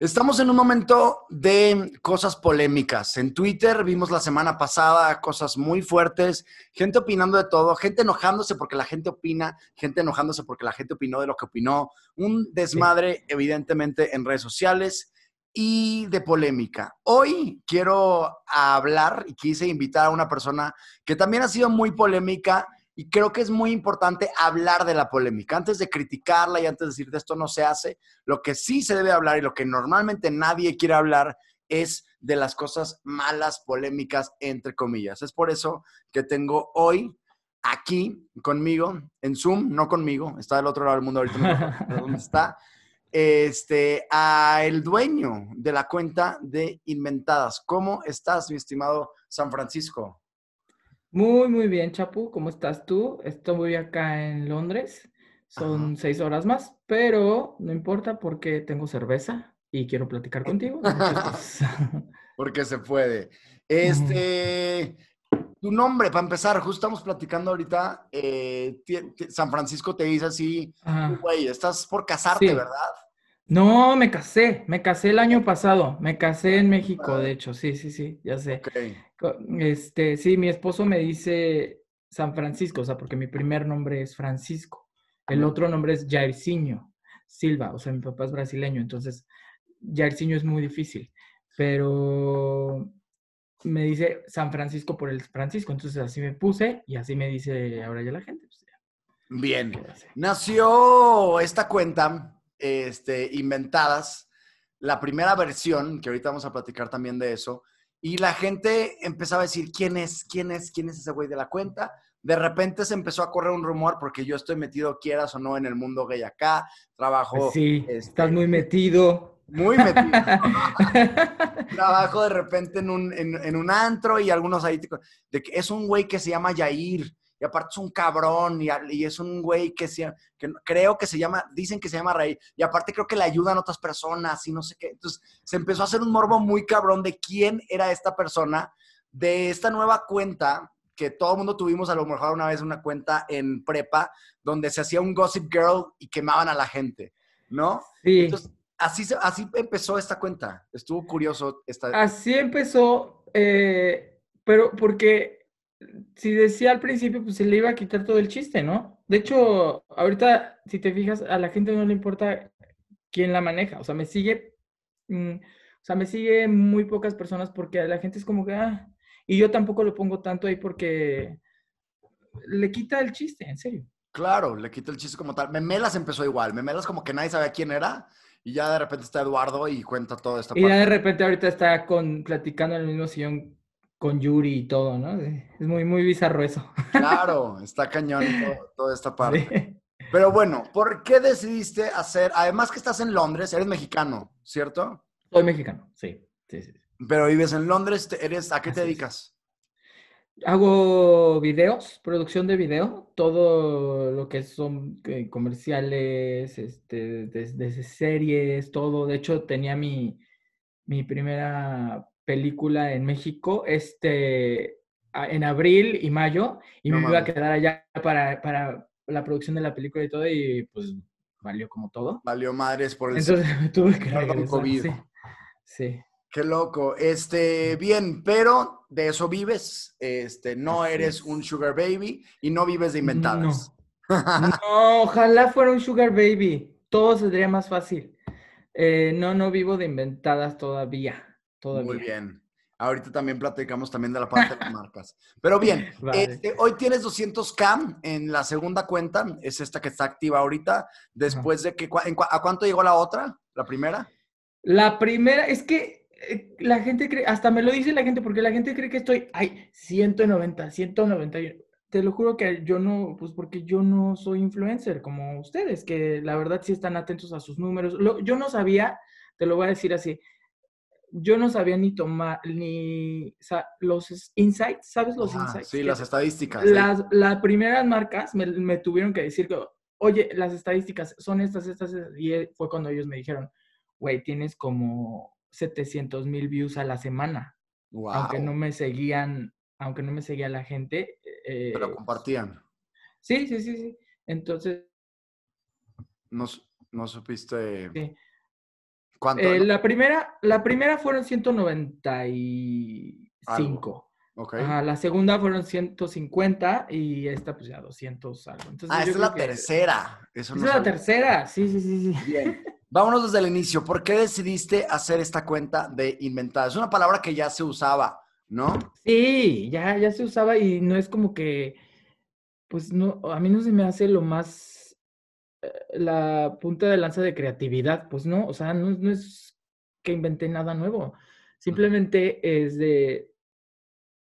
Estamos en un momento de cosas polémicas. En Twitter vimos la semana pasada cosas muy fuertes, gente opinando de todo, gente enojándose porque la gente opina, gente enojándose porque la gente opinó de lo que opinó, un desmadre evidentemente en redes sociales y de polémica. Hoy quiero hablar y quise invitar a una persona que también ha sido muy polémica y creo que es muy importante hablar de la polémica. Antes de criticarla y antes de decir de esto no se hace, lo que sí se debe hablar y lo que normalmente nadie quiere hablar es de las cosas malas, polémicas, entre comillas. Es por eso que tengo hoy aquí conmigo, en Zoom, no conmigo, está del otro lado del mundo ahorita, no dónde está, este, a el dueño de la cuenta de Inventadas. ¿Cómo estás, mi estimado San Francisco? Muy, muy bien, Chapu. ¿Cómo estás tú? Estoy acá en Londres. Son seis horas más, pero no importa porque tengo cerveza y quiero platicar contigo. porque se puede. Este, tu nombre, para empezar, justo estamos platicando ahorita, eh, San Francisco te dice así, güey, estás por casarte, ¿verdad? No, me casé, me casé el año pasado, me casé en México, de hecho, sí, sí, sí, ya sé. Este, sí, mi esposo me dice San Francisco, o sea, porque mi primer nombre es Francisco, el otro nombre es Jairzinho Silva, o sea, mi papá es brasileño, entonces Jairzinho es muy difícil, pero me dice San Francisco por el Francisco, entonces así me puse y así me dice ahora ya la gente. Pues, Bien, nació esta cuenta este, inventadas, la primera versión, que ahorita vamos a platicar también de eso, y la gente empezaba a decir, ¿quién es? ¿Quién es? ¿Quién es ese güey de la cuenta? De repente se empezó a correr un rumor porque yo estoy metido, quieras o no, en el mundo gay acá. Trabajo. Sí, este, estás muy metido. Muy metido. Trabajo de repente en un, en, un antro y algunos ahí, de que es un güey que se llama Yair y aparte es un cabrón y, es un güey que, que creo que se llama, dicen que se llama Rey, y aparte creo que le ayudan otras personas y no sé qué. Entonces se empezó a hacer un morbo muy cabrón de quién era esta persona, de esta nueva cuenta que todo el mundo tuvimos a lo mejor una vez una cuenta en prepa donde se hacía un gossip girl y quemaban a la gente, ¿no? Sí. Entonces, así, así empezó esta cuenta. Estuvo curioso. Esta... Así empezó, eh, pero porque si decía al principio, pues se le iba a quitar todo el chiste, ¿no? De hecho, ahorita, si te fijas, a la gente no le importa quién la maneja. O sea, me sigue, mm, o sea, me sigue muy pocas personas porque a la gente es como que, ah, y yo tampoco lo pongo tanto ahí porque le quita el chiste, en serio. Claro, le quita el chiste como tal. Memelas empezó igual. Memelas como que nadie sabía quién era y ya de repente está Eduardo y cuenta toda esta y ya de repente ahorita está con, platicando en el mismo sillón con Yuri y todo, ¿no? Es muy, muy bizarro eso. Claro, está cañón toda esta parte. Pero bueno, ¿por qué decidiste hacer, además que estás en Londres, eres mexicano, ¿cierto? Soy mexicano, sí. sí, sí. Pero vives en Londres, eres, ¿a qué te dedicas? Hago videos, producción de video, todo lo que son eh, comerciales, este, desde series, todo. De hecho, tenía mi, mi primera película en México este, en abril y mayo y me iba a quedar allá para, para, la producción de la película y todo y pues valió como todo. Valió madres por el... Entonces me tuve que regresar. COVID. Sí, Qué loco. Este, bien, pero de eso vives. Este, no eres un sugar baby y no vives de inventadas. No. ojalá fuera un sugar baby. Todo sería más fácil. Eh, no, no vivo de inventadas todavía. Muy bien. Ahorita también platicamos también de la parte de las marcas. Pero bien, este, hoy tienes 200K en la segunda cuenta, es esta que está activa ahorita, después de que, ¿a cuánto llegó la otra? ¿La primera? La primera, es que eh, la gente cree, hasta me lo dice la gente, porque la gente cree que estoy, ay, 190, 190. Te lo juro que yo no, pues porque yo no soy influencer como ustedes, que la verdad sí están atentos a sus números. yo no sabía, te lo voy a decir así, yo no sabía ni tomar, ni los insights, ¿sabes los insights? Sí, las estadísticas. Las, las primeras marcas me, tuvieron que decir que, oye, las estadísticas son estas, estas, y fue cuando ellos me dijeron, güey, tienes como 700 mil views a la semana. Aunque no me seguían, aunque no me seguía la gente. Eh, Pero compartían. Sí, sí, sí, sí. Entonces. No, no supiste. Sí ¿Cuánto? Eh, la, primera, la primera fueron 195. Okay. la segunda fueron 150 y esta pues ya 200 algo. Entonces, ah, esa es la tercera. Eso es la tercera, sí, sí, sí, sí. Bien. Vámonos desde el inicio. ¿Por qué decidiste hacer esta cuenta de inventada? Es una palabra que ya se usaba, ¿no? Sí, ya, ya se usaba y no es como que, pues no, a mí no se me hace lo más, la punta de lanza de creatividad, pues no, o sea, no, no es que inventé nada nuevo. Simplemente es de,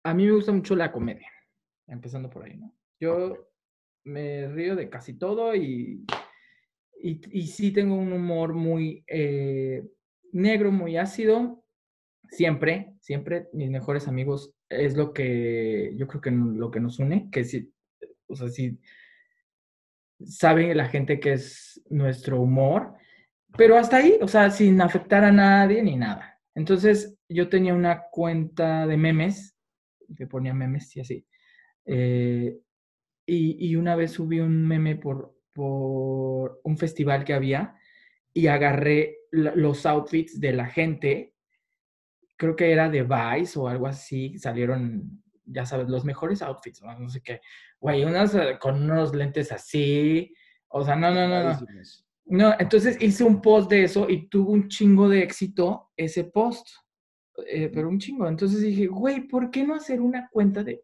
a mí me gusta mucho la comedia, empezando por ahí, ¿no? Yo me río de casi todo y, y, sí tengo un humor muy eh, negro, muy ácido. Siempre, siempre mis mejores amigos es lo que yo creo que lo que nos une, que sí, o sea, sí sabe la gente que es nuestro humor, pero hasta ahí, o sea, sin afectar a nadie ni nada. Entonces, yo tenía una cuenta de memes que ponía memes y así. Eh, y, una vez subí un meme por, por un festival que había y agarré los outfits de la gente. Creo que era de Vice o algo así. Salieron, ya sabes, los mejores outfits, no, sé qué. Güey, unas eh, con unos lentes así. O sea, no, no, no, no. No, entonces hice un post de eso y tuvo un chingo de éxito ese post. Eh, pero un chingo. Entonces dije, güey, ¿por qué no hacer una cuenta de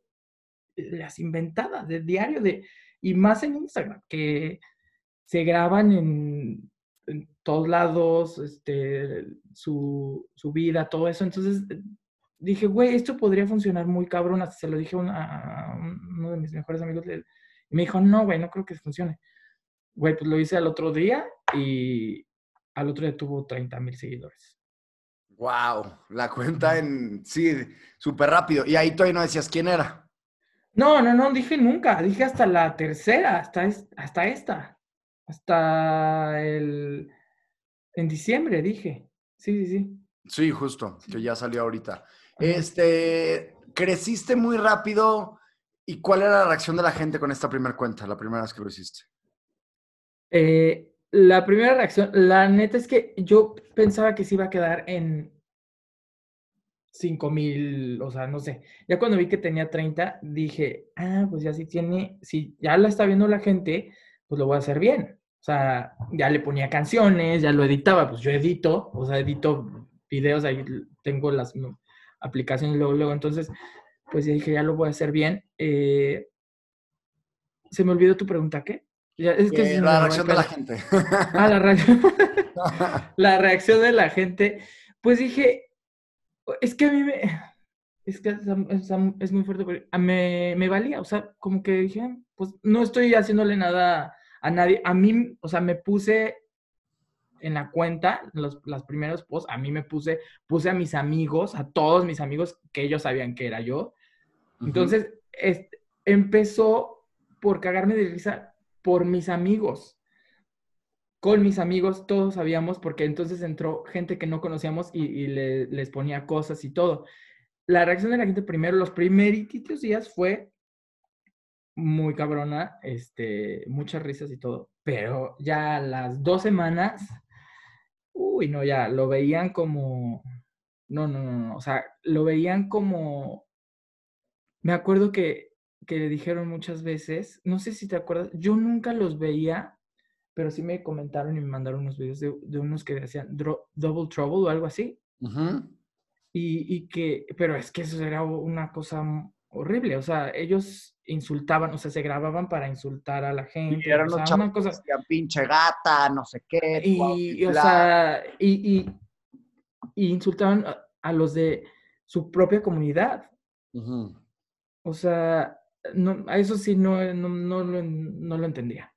las inventadas, de diario, de, y más en Instagram, que se graban en, todos lados, este, su, vida, todo eso. Entonces dije, güey, esto podría funcionar muy cabrón. Hasta se lo dije a, uno de mis mejores amigos y me dijo, no, güey, no creo que funcione. Güey, pues lo hice al otro día y al otro día tuvo 30 mil seguidores. Wow, la cuenta en, sí, súper rápido. Y ahí todavía no decías quién era. No, no, no, dije nunca, dije hasta la tercera, hasta, hasta esta, hasta el, en diciembre dije, sí, sí, sí. Sí, justo, que ya salió ahorita. Este, creciste muy rápido. ¿Y cuál era la reacción de la gente con esta primera cuenta, la primera vez que lo hiciste? Eh, la primera reacción, la neta es que yo pensaba que se iba a quedar en 5 mil, o sea, no sé. Ya cuando vi que tenía 30, dije, ah, pues ya si tiene, si ya la está viendo la gente, pues lo voy a hacer bien. O sea, ya le ponía canciones, ya lo editaba, pues yo edito, o sea, edito videos, ahí tengo las aplicaciones luego, luego. Entonces, pues dije, ya lo voy a hacer bien. Eh, se me olvidó tu pregunta, ¿qué? es que la reacción de la gente. Ah, la reacción. la reacción de la gente. Pues dije, es que a mí me. Es que es, muy fuerte. Me, me valía, o sea, como que dije, pues no estoy haciéndole nada a nadie. A mí, o sea, me puse en la cuenta, los, los primeros posts, a mí me puse, puse a mis amigos, a todos mis amigos que ellos sabían que era yo. Entonces, empezó por cagarme de risa por mis amigos. Con mis amigos todos sabíamos, porque entonces entró gente que no conocíamos y, les ponía cosas y todo. La reacción de la gente primero, los primeritos días fue muy cabrona, este, muchas risas y todo, pero ya las dos semanas, uy, no, ya lo veían como, no, no, no, no, o sea, lo veían como, me acuerdo que que le dijeron muchas veces, no sé si te acuerdas, yo nunca los veía, pero sí me comentaron y me mandaron unos videos de, unos que decían Double Trouble o algo así. y, y, que, pero es que eso era una cosa horrible, o sea, ellos insultaban, o sea, se grababan para insultar a la gente. Y eran los sea, una cosa... pinche gata, no sé qué. Y, o sea, y, y, insultaban a, los de su propia comunidad. O sea, no, a eso sí no, no, no, lo, no lo entendía.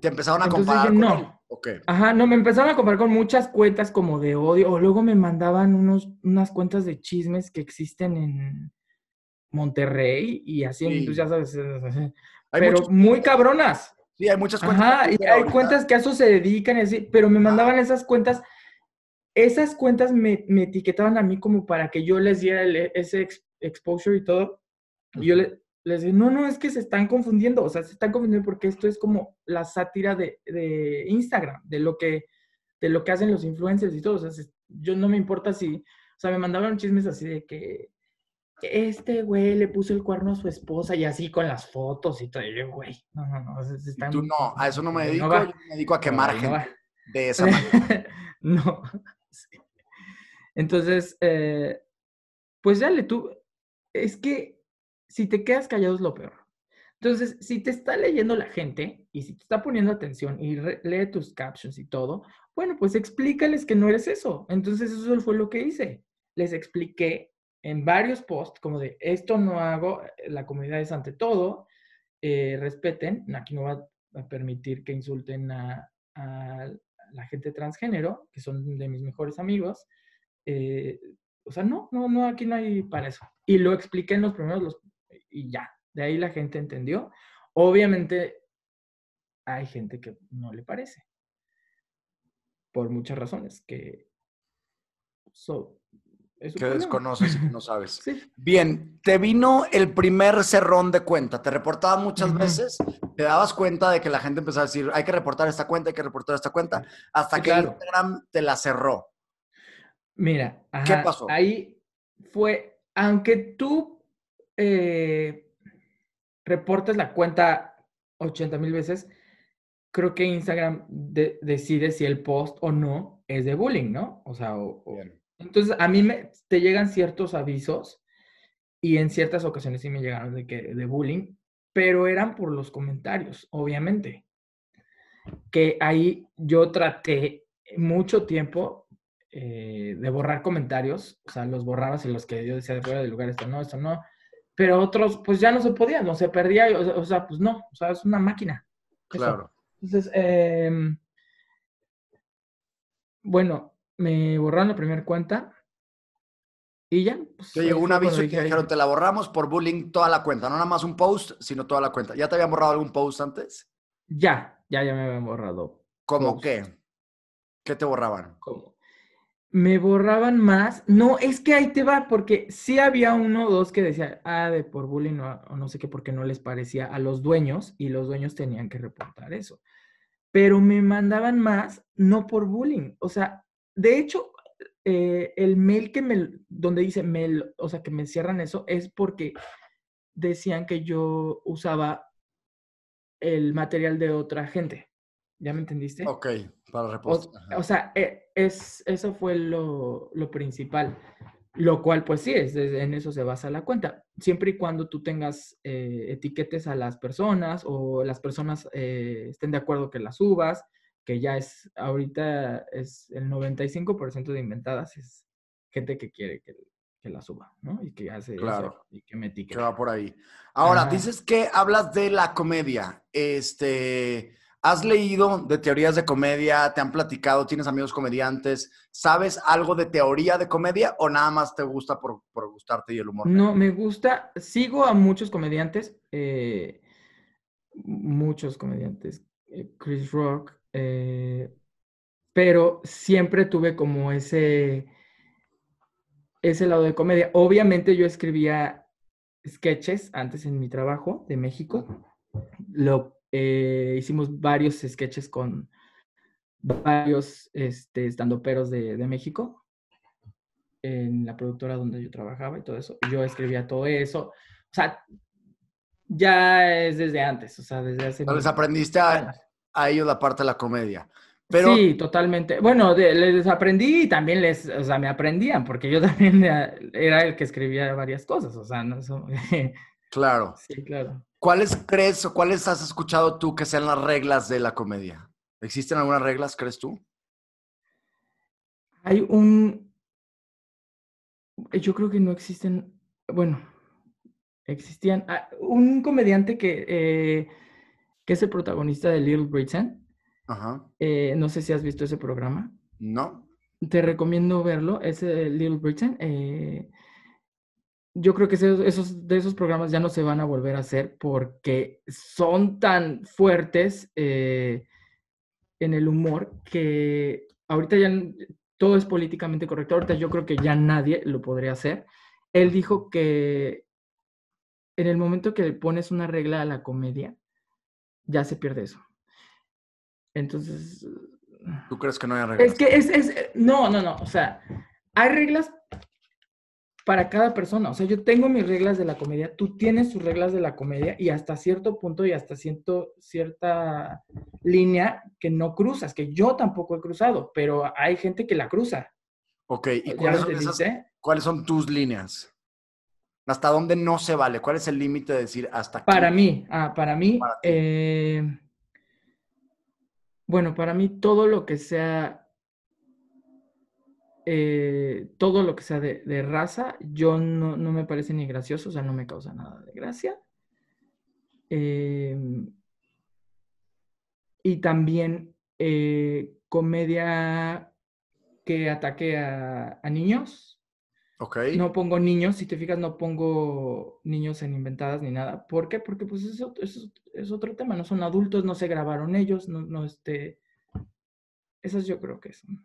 ¿Te empezaron a comparar no. Ajá, no, me empezaron a comparar con muchas cuentas como de odio, o luego me mandaban unos, unas cuentas de chismes que existen en Monterrey y así, pues ya sabes, pero muy cabronas. Sí, hay muchas cuentas. Ajá, y hay cuentas que a eso se dedican así, pero me mandaban esas cuentas, esas cuentas me, me, etiquetaban a mí como para que yo les diera ese exposure y todo. Y yo le, les digo, no, no, es que se están confundiendo, o sea, se están confundiendo porque esto es como la sátira de, Instagram, de lo que de lo que hacen los influencers y todo. O sea, yo no me importa si, o sea, me mandaban chismes así de que este güey le puso el cuerno a su esposa y así con las fotos y todo. Y yo, güey, no, no, no. Tú no, a eso no me dedico, yo me dedico a quemar gente de esa manera. no. Entonces, eh, pues ya le tú, es que si te quedas callado es lo peor. Entonces, si te está leyendo la gente y si te está poniendo atención y lee tus captions y todo, bueno, pues explícales que no eres eso. Entonces, eso fue lo que hice. Les expliqué en varios posts como de esto no hago, la comunidad es ante todo, eh, respeten, aquí no va a permitir que insulten a, la gente transgénero, que son de mis mejores amigos. Eh, o sea, no, no, no, aquí no hay para eso. Y lo expliqué en los primeros y ya, de ahí la gente entendió. Obviamente hay gente que no le parece. Por muchas razones que que desconoces y que no sabes. Bien, te vino el primer cerrón de cuenta. Te reportaba muchas veces, te dabas cuenta de que la gente empezaba a decir, hay que reportar esta cuenta, hay que reportar esta cuenta, hasta que Instagram te la cerró. Mira, ¿qué pasó? Ahí fue, aunque tú eh, reportes la cuenta 80 mil veces, creo que Instagram decide si el post o no es de bullying, ¿no? O sea, entonces a mí me, te llegan ciertos avisos y en ciertas ocasiones sí me llegaron de, que, de bullying, pero eran por los comentarios, obviamente. Que ahí yo traté mucho tiempo eh, de borrar comentarios, o sea, los borrabas y los que yo decía de fuera del lugar, esto no, esto no, pero otros, pues ya no se podía, no se perdía, o, sea, pues no, o sea, es una máquina. Claro. Entonces, em, bueno, me borraron la primera cuenta y ya. Pues, te llegó un aviso y te dijeron, te la borramos por bullying toda la cuenta, no nada más un post, sino toda la cuenta. ¿Ya te habían borrado algún post antes? Ya, ya, ya me habían borrado. ¿Cómo qué? ¿Qué te borraban? ¿Cómo? me borraban más. No, es que ahí te va, porque sí había uno o dos que decía, ah, de por bullying o, no sé qué, porque no les parecía a los dueños y los dueños tenían que reportar eso. Pero me mandaban más, no por bullying. O sea, de hecho, eh, el mail que me, donde dice mail, o sea, que me cierran eso, es porque decían que yo usaba el material de otra gente. ¿Ya me entendiste? Ok, para repostar. O, sea, eh, es, eso fue lo, principal. Lo cual, pues sí, es, en eso se basa la cuenta. Siempre y cuando tú tengas eh, etiquetes a las personas o las personas eh, estén de acuerdo que las subas, que ya es, ahorita es el 95% de inventadas, es gente que quiere que, que la suba, ¿no? Y que hace claro. y que me etiqueta. Que va por ahí. Ahora, dices que hablas de la comedia. Este ¿Has leído de teorías de comedia? ¿Te han platicado? ¿Tienes amigos comediantes? ¿Sabes algo de teoría de comedia o nada más te gusta por, gustarte y el humor? No, me gusta. Sigo a muchos comediantes. Eh, muchos comediantes. Eh, Chris Rock. Eh, pero siempre tuve como ese, ese lado de comedia. Obviamente yo escribía sketches antes en mi trabajo de México. Lo eh, hicimos varios sketches con varios este, estandoperos de, de México en la productora donde yo trabajaba y todo eso. Yo escribía todo eso. O sea, ya es desde antes, o sea, desde hace... les aprendiste a, a, ellos la parte de la comedia. Pero... Sí, totalmente. Bueno, les aprendí y también les, o sea, me aprendían, porque yo también era el que escribía varias cosas, o sea, no eso... Claro. Sí, claro. ¿Cuáles crees o cuáles has escuchado tú que sean las reglas de la comedia? ¿Existen algunas reglas, crees tú? Hay un... Yo creo que no existen... Bueno, existían... Ah, un comediante que, eh, que es el protagonista de Little Britain. Ajá. Eh, no sé si has visto ese programa. No. Te recomiendo verlo. Es Little Britain. Eh, yo creo que esos, de esos programas ya no se van a volver a hacer porque son tan fuertes eh, en el humor que ahorita ya todo es políticamente correcto. Ahorita yo creo que ya nadie lo podría hacer. Él dijo que en el momento que le pones una regla a la comedia, ya se pierde eso. Entonces, ¿Tú crees que no hay reglas? Es que es, es, no, no, no, o sea, hay reglas para cada persona. O sea, yo tengo mis reglas de la comedia, tú tienes tus reglas de la comedia y hasta cierto punto y hasta cierto, cierta línea que no cruzas, que yo tampoco he cruzado, pero hay gente que la cruza. Ok, ¿y cuáles son, cuáles son tus líneas? ¿Hasta dónde no se vale? ¿Cuál es el límite de decir hasta aquí? Para mí, ah, para mí, eh, bueno, para mí todo lo que sea eh, todo lo que sea de, raza, yo no, me parece ni gracioso, o sea, no me causa nada de gracia. Em, y también eh, comedia que ataque a, niños. Ok. No pongo niños, si te fijas, no pongo niños en inventadas ni nada. ¿Por qué? Porque pues eso, es otro tema, no son adultos, no se grabaron ellos, no, no este... Esas yo creo que son.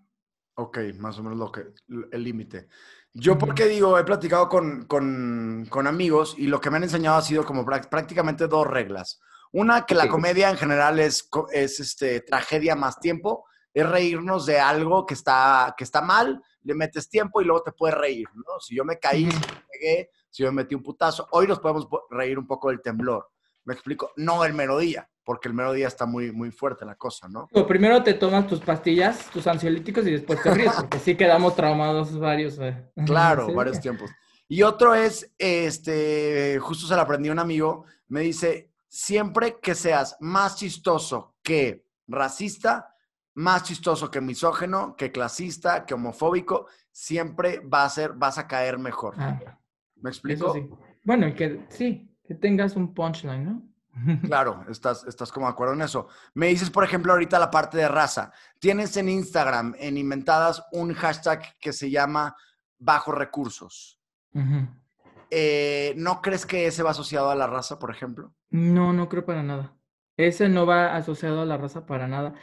Ok, más o menos lo que, el límite. Yo porque digo, he platicado con, con, con, amigos y lo que me han enseñado ha sido como prácticamente dos reglas. Una, que la comedia en general es, es este, tragedia más tiempo, es reírnos de algo que está, que está mal, le metes tiempo y luego te puedes reír, ¿no? Si yo me caí, si me pegué, si yo me metí un putazo, hoy nos podemos reír un poco del temblor. Me explico, no el melodía porque el mero día está muy, muy fuerte la cosa, ¿no? primero te tomas tus pastillas, tus ansiolíticos y después te ríes, porque sí quedamos traumados varios. Eh. Claro, varios tiempos. Y otro es, este, justo se lo aprendí a un amigo, me dice, siempre que seas más chistoso que racista, más chistoso que misógeno, que clasista, que homofóbico, siempre va a ser, vas a caer mejor. Ah, ¿Me explico? Sí. Bueno, y que sí, que tengas un punchline, ¿no? Claro, estás, estás como de acuerdo en eso. Me dices, por ejemplo, ahorita la parte de raza. Tienes en Instagram, en Inventadas, un hashtag que se llama Bajo Recursos. Eh, ¿No crees que ese va asociado a la raza, por ejemplo? No, no creo para nada. Ese no va asociado a la raza para nada.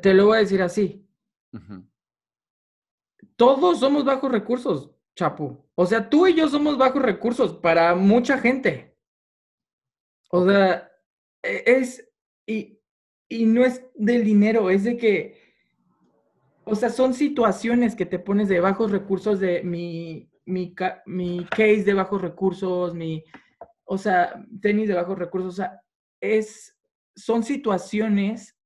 Te lo voy a decir así. Todos somos bajos recursos, Chapu. O sea, tú y yo somos bajos recursos para mucha gente. O sea, e, es, y, no es del dinero, es de que, o sea, son situaciones que te pones de bajos recursos, de mi, mi, mi case de bajos recursos, mi, o sea, tenis de bajos recursos, o sea, es, son situaciones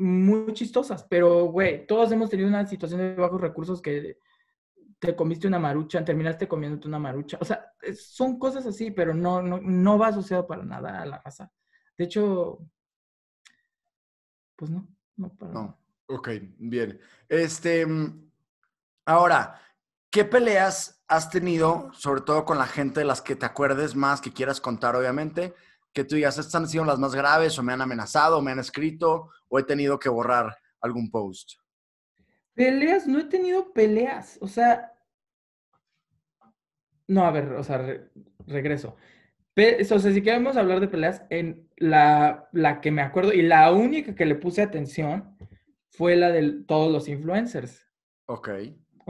muy chistosas, pero, güey, todos hemos tenido una situación de bajos recursos que te comiste una marucha, terminaste comiéndote una marucha. O sea, son cosas así, pero no, no, no va asociado para nada a la raza. De hecho, pues no, no para No, ok, bien. Este, ahora, ¿qué peleas has tenido, sobre todo con la gente de las que te acuerdes más, que quieras contar, obviamente? Que tú digas, estas han sido las más graves, o me han amenazado, o me han escrito, o he tenido que borrar algún post. Peleas, no he tenido peleas. O sea, no, a ver, o sea, regreso. o sea, si queremos hablar de peleas, en la, la que me acuerdo y la única que le puse atención fue la de todos los influencers. Ok.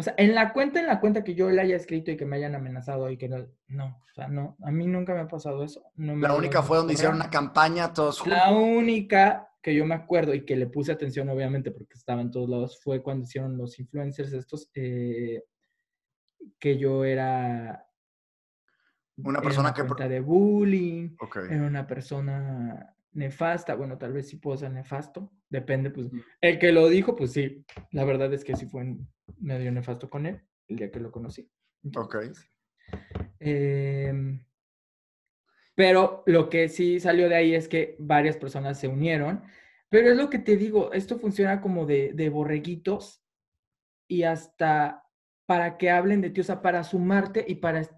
O sea, en la cuenta, en la cuenta que yo le haya escrito y que me hayan amenazado y que no, no, o sea, no, a mí nunca me ha pasado eso. la única fue donde hicieron una campaña todos juntos. La única que yo me acuerdo y que le puse atención, obviamente, porque estaba en todos lados, fue cuando hicieron los influencers estos, eh, que yo era... Una persona que... de bullying, era una persona nefasta, bueno, tal vez sí puedo ser nefasto, depende, pues, el que lo dijo, pues sí, la verdad es que sí fue medio nefasto con él, el día que lo conocí. ok. Eh, pero lo que sí salió de ahí es que varias personas se unieron. Pero es lo que te digo, esto funciona como de, de borreguitos y hasta para que hablen de ti, o sea, para sumarte y para...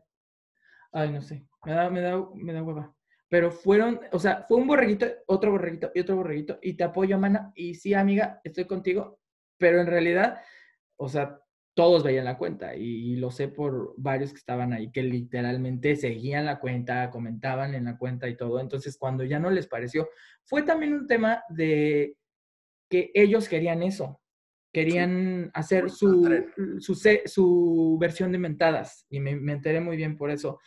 Ay, no sé, me da, me da, me da hueva. Pero fueron, o sea, fue un borreguito, otro borreguito y otro borreguito y te apoyo, mana. Y sí, amiga, estoy contigo, pero en realidad, o sea, todos veían la cuenta y, lo sé por varios que estaban ahí que literalmente seguían la cuenta, comentaban en la cuenta y todo. Entonces, cuando ya no les pareció, fue también un tema de que ellos querían eso, querían hacer su, su, su, versión de mentadas y me, enteré muy bien por eso.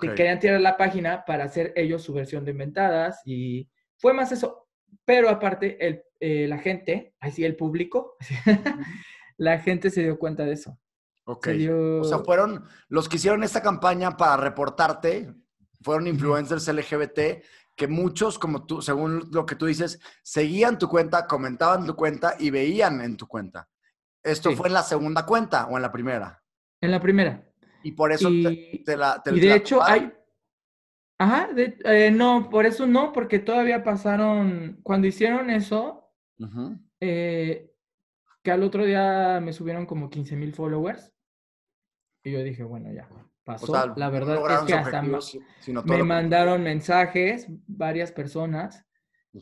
Que querían tirar la página para hacer ellos su versión de inventadas y fue más eso. Pero aparte, el, eh, la gente, así el público, la gente se dio cuenta de eso. Ok. O sea, fueron los que hicieron esta campaña para reportarte, fueron influencers LGBT que muchos, como tú, según lo que tú dices, seguían tu cuenta, comentaban tu cuenta y veían en tu cuenta. ¿Esto fue en la segunda cuenta o en la primera? En la primera. Y por eso te, la... y de hecho hay... Ajá, eh, no, por eso no, porque todavía pasaron, cuando hicieron eso, eh, que al otro día me subieron como 15 mil followers. Y yo dije, bueno, ya, pasó. la verdad es que hasta me mandaron mensajes varias personas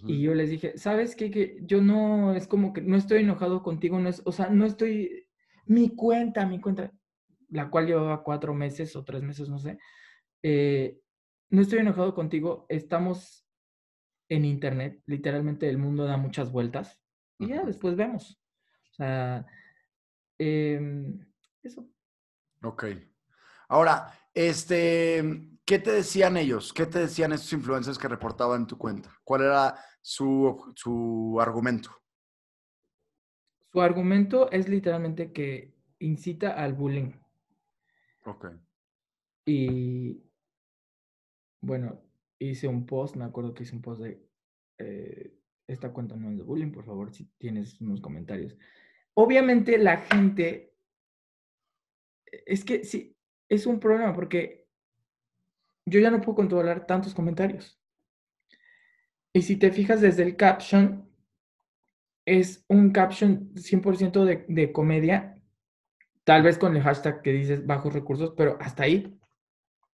y yo les dije, ¿sabes qué? Que yo no, es como que no estoy enojado contigo, no es, o sea, no estoy, mi cuenta, mi cuenta, la cual llevaba cuatro meses o tres meses, no sé, eh, no estoy enojado contigo, estamos en internet, literalmente el mundo da muchas vueltas y ya después vemos. O sea, em, eso. Ok. Ahora, este, ¿qué te decían ellos? ¿Qué te decían estos influencers que reportaban en tu cuenta? ¿Cuál era su, su argumento? Su argumento es literalmente que incita al bullying. Ok. Y bueno, hice un post, me acuerdo que hice un post de eh, esta cuenta no es de bullying, por favor, si tienes unos comentarios. Obviamente la gente, es que sí, es un problema porque yo ya no puedo controlar tantos comentarios. Y si te fijas desde el caption, es un caption 100% de, de comedia, tal vez con el hashtag que dices bajos recursos, pero hasta ahí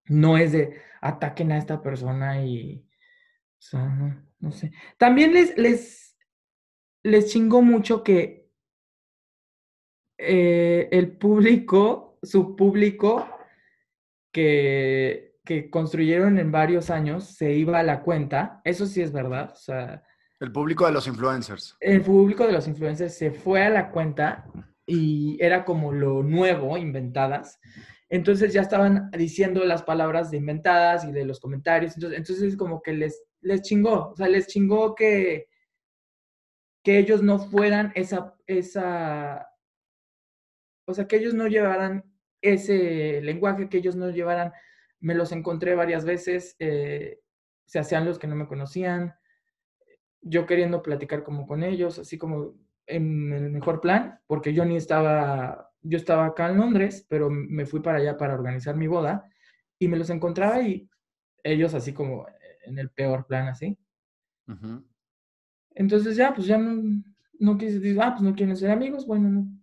no es de ataquen a esta persona y, o sea, no, no sé. También les, les, les chingó mucho que eh, el público, su público, que, que construyeron en varios años se iba a la cuenta, eso sí es verdad, o sea... El público de los influencers. El público de los influencers se fue a la cuenta y era como lo nuevo, inventadas. Entonces ya estaban diciendo las palabras de inventadas y de los comentarios. Entonces, entonces como que les, les chingó, o sea, les chingó que, que ellos no fueran esa, esa, o sea, que ellos no llevaran ese lenguaje que ellos nos llevaran, me los encontré varias veces, eh, se hacían los que no me conocían, yo queriendo platicar como con ellos, así como en el mejor plan, porque yo ni estaba, yo estaba acá en Londres, pero me fui para allá para organizar mi boda y me los encontraba y ellos así como en el peor plan así. Entonces ya, pues ya no, no quise decir, ah, pues no quieren ser amigos, bueno, no,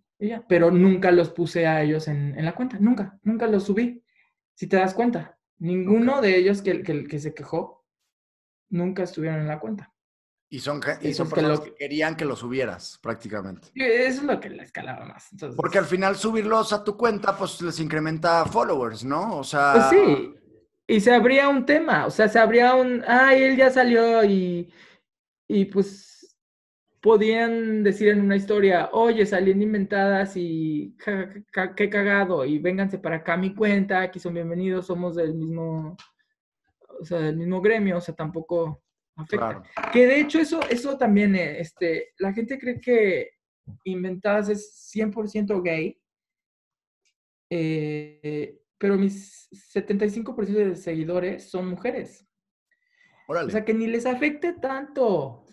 pero nunca los puse a ellos en, la cuenta, nunca, nunca los subí. Si te das cuenta, ninguno de ellos que, que, se quejó, nunca estuvieron en la cuenta. Y son, y son personas que, querían que los subieras, prácticamente. Eso es lo que la escalaba más. Porque al final subirlos a tu cuenta, pues les incrementa followers, ¿no? O sea... Pues sí, y se abría un tema, o sea, se abría un, ay, él ya salió y, y pues podían decir en una historia, oye, saliendo inventadas y qué cagado, y vénganse para acá a mi cuenta, aquí son bienvenidos, somos del mismo, o sea, del mismo gremio, o sea, tampoco afecta. Que de hecho eso, eso también, eh, este, la gente cree que inventadas es 100% gay, eh, pero mis 75% de seguidores son mujeres. O sea, que ni les afecte tanto,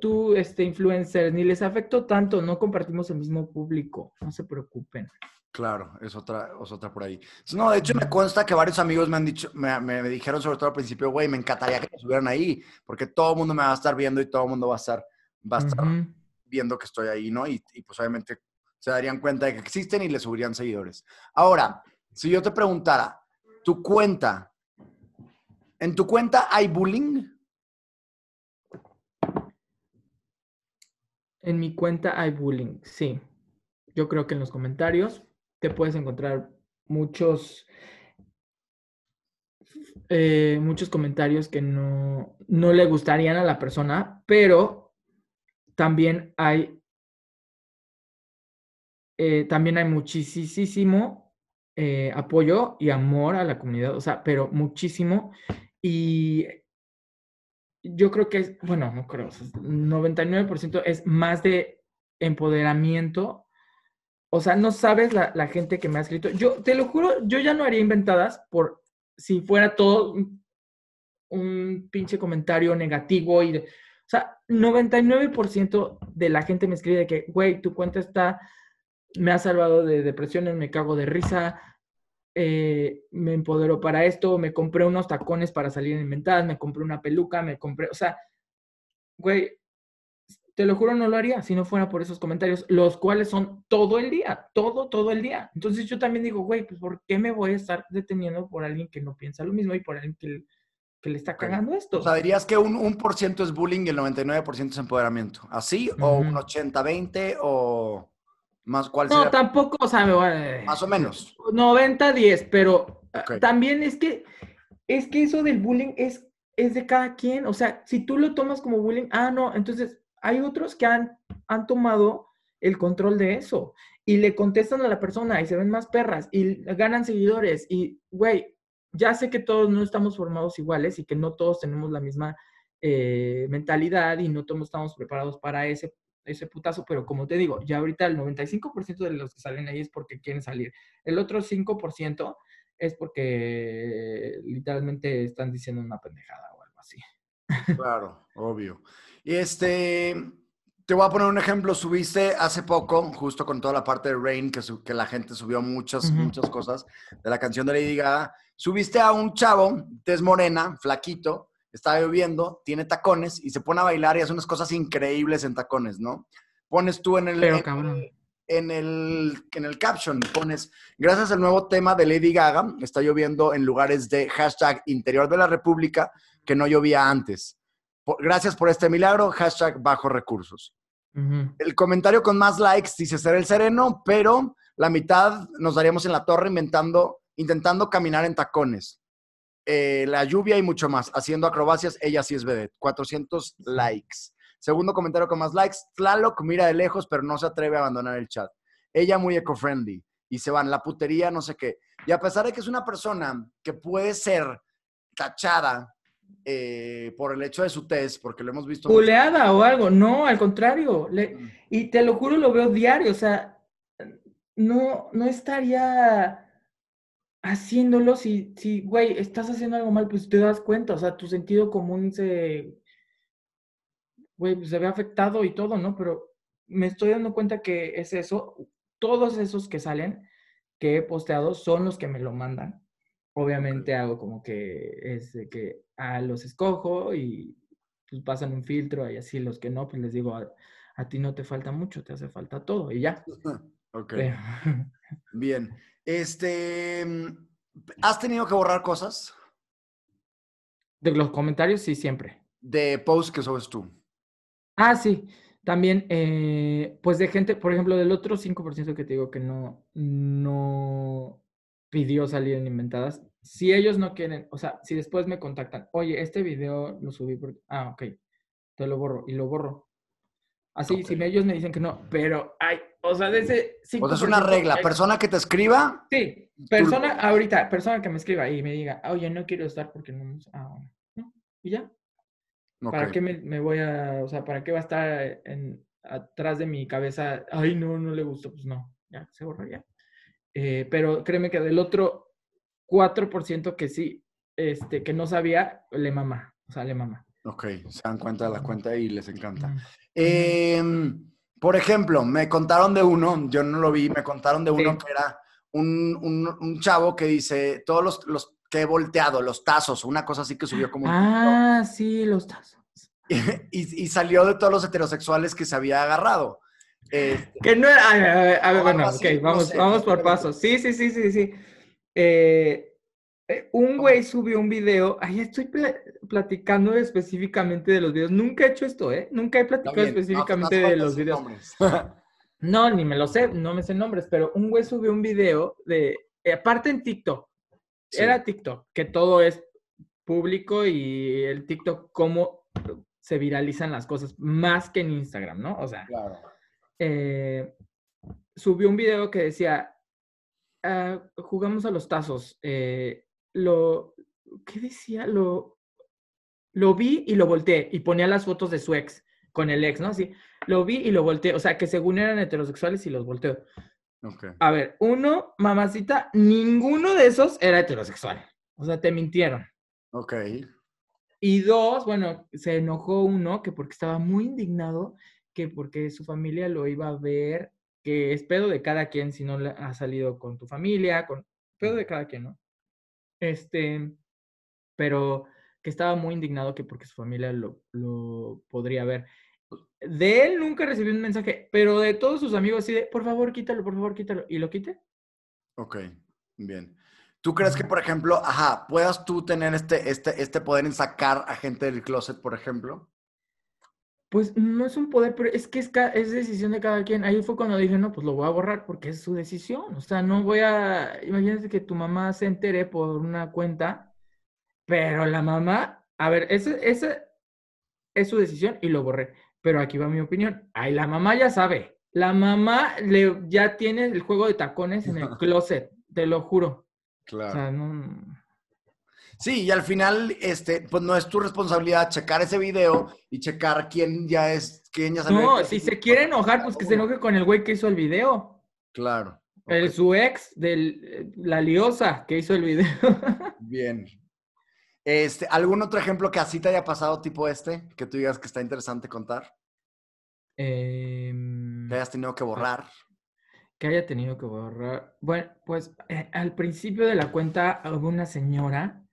tú, este, influencer, ni les afectó tanto, no compartimos el mismo público, no se preocupen. Claro, es otra, es otra por ahí. No, de hecho me consta que varios amigos me han dicho, me, dijeron sobre todo al principio, güey, me encantaría que me subieran ahí, porque todo el mundo me va a estar viendo y todo el mundo va a estar, va a estar viendo que estoy ahí, ¿no? Y, y, pues obviamente se darían cuenta de que existen y le subirían seguidores. Ahora, si yo te preguntara, tu cuenta ¿En tu cuenta hay bullying? En mi cuenta hay bullying, sí. Yo creo que en los comentarios te puedes encontrar muchos, eh, muchos comentarios que no, no le gustarían a la persona, pero también hay, eh, también hay muchísimo eh, apoyo y amor a la comunidad, o sea, pero muchísimo. Y yo creo que es, bueno, no creo, 99% es más de empoderamiento. O sea, no sabes la, gente que me ha escrito. Yo te lo juro, yo ya no haría inventadas por si fuera todo un, pinche comentario negativo y... o sea, 99% de la gente me escribe que, güey, tu cuenta está, me ha salvado de depresiones, me cago de risa, eh, me empoderó para esto, me compré unos tacones para salir en inventadas, me compré una peluca, me compré, o sea, güey, te lo juro, no lo haría si no fuera por esos comentarios, los cuales son todo el día, todo, todo el día. Entonces yo también digo, güey, pues ¿por qué me voy a estar deteniendo por alguien que no piensa lo mismo y por alguien que, que le está cagando esto? O sea, dirías que un, un por ciento es bullying y el 99% es empoderamiento. ¿Así? ¿O un 80-20? ¿O más cuál No, tampoco, o sea, me voy a... Más o menos. 90-10, pero ah, también es que, es que eso del bullying es, es de cada quien. O sea, si tú lo tomas como bullying, ah, no, entonces hay otros que han, han tomado el control de eso y le contestan a la persona y se ven más perras y ganan seguidores y, güey, ya sé que todos no estamos formados iguales y que no todos tenemos la misma eh, mentalidad y no todos estamos preparados para ese, ese putazo, pero como te digo, ya ahorita el 95% de los que salen ahí es porque quieren salir. El otro 5% es porque literalmente están diciendo una pendejada o algo así. Claro, obvio. Y este, te voy a poner un ejemplo. Subiste hace poco, justo con toda la parte de Rain, que, que la gente subió muchas, muchas cosas de la canción de Lady Gaga. Subiste a un chavo, tez morena, flaquito, está lloviendo, tiene tacones y se pone a bailar y hace unas cosas increíbles en tacones, ¿no? Pones tú en el, en, el, en el caption, pones, gracias al nuevo tema de Lady Gaga, está lloviendo en lugares de hashtag interior de la República que no llovía antes. Gracias por este milagro, hashtag bajo recursos. El comentario con más likes dice ser el sereno, pero la mitad nos daríamos en la torre inventando, intentando caminar en tacones. Eh, la lluvia y mucho más. Haciendo acrobacias, ella sí es vedette. 400 likes. Segundo comentario con más likes. Tlaloc mira de lejos, pero no se atreve a abandonar el chat. Ella muy eco-friendly. Y se van, la putería, no sé qué. Y a pesar de que es una persona que puede ser tachada eh, por el hecho de su test, porque lo hemos visto. Puleada o algo, no, al contrario. Mm. y te lo juro, lo veo diario, o sea, no, no estaría haciéndolo si, si, güey, estás haciendo algo mal, pues te das cuenta, o sea, tu sentido común se, güey, pues se ve afectado y todo, ¿no? Pero me estoy dando cuenta que es eso, todos esos que salen, que he posteado, son los que me lo mandan obviamente hago como que es de que a los escojo y pues pasan un filtro y así los que no, pues les digo, a, ti no te falta mucho, te hace falta todo y ya. ok. Bien. Este, ¿has tenido que borrar cosas? De los comentarios, sí, siempre. De posts que subes tú. Ah, sí. También, eh, pues de gente, por ejemplo, del otro 5% que te digo que no, no, pidió salir en inventadas. Si ellos no quieren, o sea, si después me contactan, oye, este video lo subí porque, ah, ok, te lo borro y lo borro. Así, si ellos me dicen que no, pero hay, o sea, de ese... O sea, es una regla, persona que te escriba. Sí, persona, ahorita, persona que me escriba y me diga, oye, no quiero estar porque no, ah, no, y ya. ¿Para qué me, me, voy a, o sea, para qué va a estar en, atrás de mi cabeza, ay, no, no le gustó, pues no, ya, se borraría. Eh, pero créeme que del otro 4% que sí, este, que no sabía, le mama, o sea, le mama. Ok, se dan cuenta de la cuenta y les encanta. Em, por ejemplo, me contaron de uno, yo no lo vi, me contaron de uno que era un, un, chavo que dice, todos los, los, que he volteado, los tazos, una cosa así que subió como... Ah, sí, los tazos. Y, y, salió de todos los heterosexuales que se había agarrado. Este, que no A ver, a ver, bueno, ok, vamos, vamos por pasos. Sí, sí, sí, sí, sí. Eh, un güey subió un video. Ahí estoy platicando específicamente de los videos. Nunca he hecho esto, ¿eh? Nunca he platicado específicamente de los videos. no, ni me lo sé, no me sé nombres, pero un güey subió un video de. Eh, aparte en TikTok. Era TikTok, que todo es público y el TikTok, cómo se viralizan las cosas más que en Instagram, ¿no? O sea. Claro eh, subió un video que decía, ah, jugamos a los tazos. Eh, lo, ¿qué decía? Lo, lo vi y lo volteé y ponía las fotos de su ex con el ex, ¿no? Así, lo vi y lo volteé, o sea, que según eran heterosexuales y los volteo. A ver, uno, mamacita, ninguno de esos era heterosexual. O sea, te mintieron. Ok. Y dos, bueno, se enojó uno que porque estaba muy indignado, que porque su familia lo iba a ver, que es pedo de cada quien si no ha salido con tu familia, con pedo de cada quien, ¿no? Este, pero que estaba muy indignado que porque su familia lo, lo podría ver. De él nunca recibí un mensaje, pero de todos sus amigos así de, por favor, quítalo, por favor, quítalo. ¿Y lo quite? Ok, bien. ¿Tú crees que, por ejemplo, ajá, puedas tú tener este, este, este poder en sacar a gente del closet, por ejemplo? Pues no es un poder, pero es que es, es decisión de cada quien. Ahí fue cuando dije, no, pues lo voy a borrar porque es su decisión. O sea, no voy a, imagínate que tu mamá se entere por una cuenta pero la mamá, a ver, esa, es su decisión y lo borré. Pero aquí va mi opinión. Ay, la mamá ya sabe. La mamá le, ya tiene el juego de tacones en el closet, te lo juro. Claro. O sea, Sí, y al final, este, pues no es tu responsabilidad checar ese video y checar quién ya es, quién ya sabe. No, si se quiere enojar, pues que se enoje con el güey que hizo el video. Claro. El, su ex de la liosa que hizo el video. Bien, este, ¿Algún otro ejemplo que así te haya pasado tipo este, que tú digas que está interesante contar? Em, que hayas tenido que borrar. Que haya tenido que borrar. Bueno, pues eh, al principio de la cuenta hubo una señora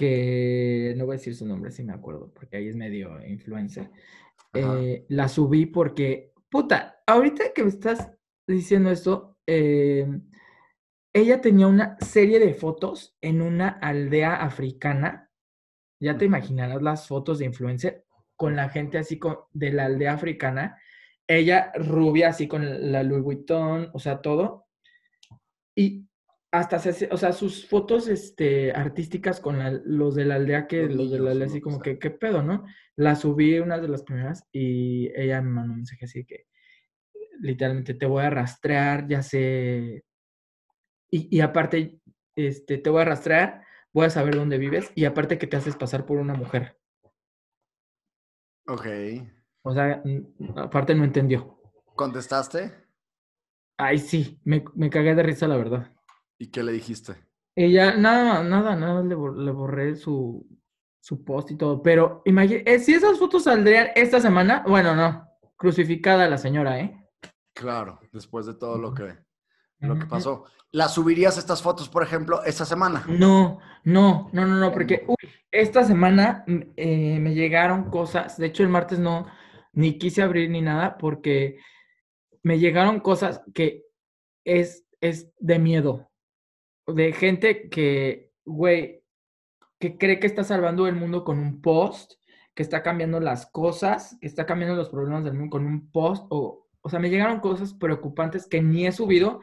que no voy a decir su nombre si me acuerdo, porque ahí es medio influencer. Eh, la subí porque, puta, ahorita que me estás diciendo esto, eh, ella tenía una serie de fotos en una aldea africana. Ya te imaginarás las fotos de influencer con la gente así de la aldea africana. Ella rubia así con la Louis Vuitton, o sea, todo. Y hasta se, o sea, sus fotos este, artísticas con los de la aldea, que los, de la aldea así como que, ¿qué pedo, no? La subí una de las primeras y ella me mandó un mensaje así que literalmente te voy a rastrear, ya sé y, aparte, este, te voy a rastrear, voy a saber dónde vives y aparte que te haces pasar por una mujer. Ok. O sea, aparte no entendió. ¿Contestaste? Ay, sí, me, me cagué de risa, la verdad. ¿Y qué le dijiste? Ella, nada, nada, nada, le, borré su, su post y todo. Pero imagínate, eh, si esas fotos saldrían esta semana, bueno, no, crucificada la señora, ¿eh? Claro, después de todo lo que lo que pasó. ¿Las subirías estas fotos, por ejemplo, esta semana? No, no, no, no, no, porque esta semana mm, eh, me llegaron cosas, de hecho el martes no, ni quise abrir ni nada, porque me llegaron cosas que es, es de miedo, de gente que, güey, que cree que está salvando el mundo con un post, que está cambiando las cosas, que está cambiando los problemas del mundo con un post, o, o sea, me llegaron cosas preocupantes que ni he subido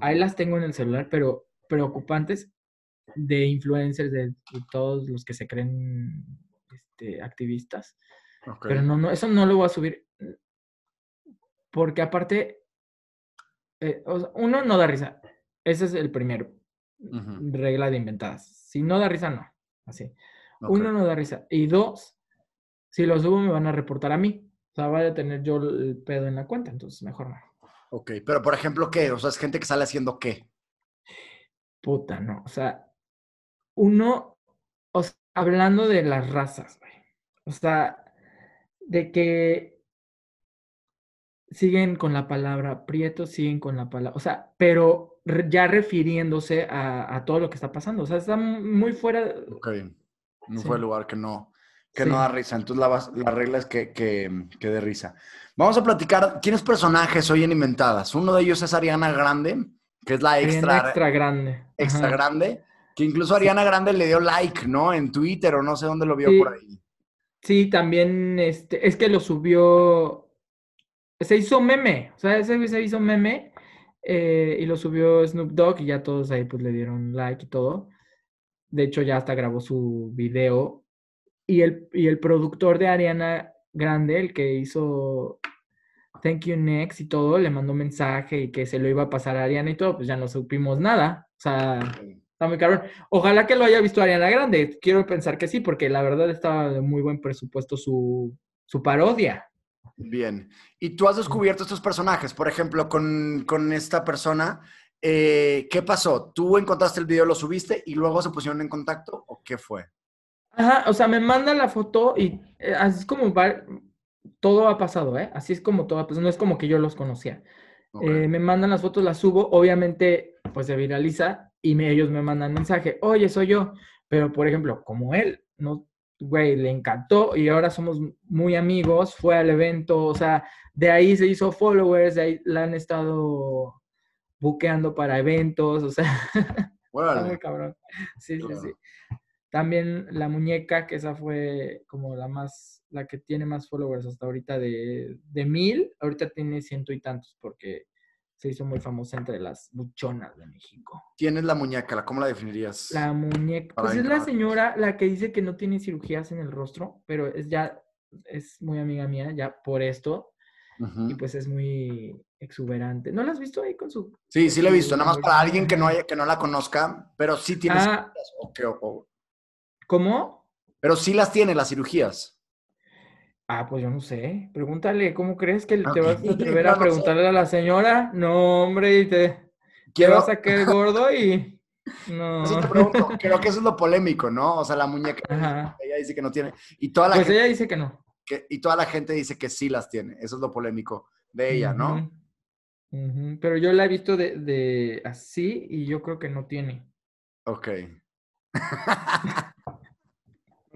Ahí las tengo en el celular, pero preocupantes de influencers, de, todos los que se creen este, activistas. Pero no, no, eso no lo voy a subir. Porque aparte, eh, uno no da risa. Ese es el primero. Regla de inventadas. Si no da risa, no. Así. Uno no da risa. Y dos, si lo subo me van a reportar a mí. O sea, voy a tener yo el pedo en la cuenta, entonces mejor no. Ok, pero por ejemplo, ¿qué? O sea, es gente que sale haciendo qué. Puta, no. O sea, uno, o sea, hablando de las razas, güey. O sea, de que siguen con la palabra prieto, siguen con la palabra, o sea, pero ya refiriéndose a, todo lo que está pasando. O sea, está muy fuera. Ok, no fue el lugar que no, que no da risa. Entonces la, la regla es que, que, que dé risa. Vamos a platicar quiénes personajes hoy en Inventadas. Uno de ellos es Ariana Grande, que es la extra, extra grande. Extra grande. Que incluso Ariana Grande le dio like, ¿no? En Twitter o no sé dónde lo vio por ahí. Sí, también este, es que lo subió. Se hizo meme. O sea, ese se hizo meme. Eh, y lo subió Snoop Dogg y ya todos ahí pues le dieron like y todo. De hecho, ya hasta grabó su video. Y el, y el productor de Ariana Grande, el que hizo Thank You Next y todo, le mandó mensaje y que se lo iba a pasar a Ariana y todo, pues ya no supimos nada. O sea, Está muy cabrón. Ojalá que lo haya visto Ariana Grande. Quiero pensar que sí, porque la verdad estaba de muy buen presupuesto su, su parodia. Bien. ¿Y tú has descubierto estos personajes? Por ejemplo, con, con esta persona, eh, ¿qué pasó? ¿Tú encontraste el video, lo subiste y luego se pusieron en contacto o qué fue? Ajá, o sea, me manda la foto y eh, así es como va, todo ha pasado, ¿eh? Así es como todo pasado, no es como que yo los conocía. Eh, me mandan las fotos, las subo, obviamente, pues se viraliza y ellos me mandan mensaje, oye, soy yo. Pero, por ejemplo, como él, no, güey, le encantó y ahora somos muy amigos, fue al evento, o sea, de ahí se hizo followers, de ahí la han estado buqueando para eventos, o sea, está muy cabrón. Sí, sí, sí. También la muñeca, que esa fue como la más, la que tiene más followers hasta ahorita de, de mil, ahorita tiene ciento y tantos porque se hizo muy famosa entre las buchonas de México. ¿Quién es la muñeca? ¿Cómo la definirías? La muñeca, pues es la señora la que dice que no tiene cirugías en el rostro, pero es ya, es muy amiga mía, ya por esto, y pues es muy exuberante. ¿No la has visto ahí con su...? Sí, sí la he visto, nada más para alguien que no, haya, que no la conozca, pero sí tiene... Ah, ¿Cómo? Pero sí las tiene las cirugías. Ah, pues yo no sé. Pregúntale, ¿cómo crees que te vas a atrever a preguntarle a la señora? No, hombre, y te, Quiero... vas a quedar gordo y... No. Eso te pregunto. Creo que eso es lo polémico, ¿no? O sea, la muñeca, ella dice que no tiene. Y toda la pues ella dice que no. y toda la gente dice que sí las tiene. Eso es lo polémico de ella, ¿no? Pero yo la he visto de, de así y yo creo que no tiene. Ok.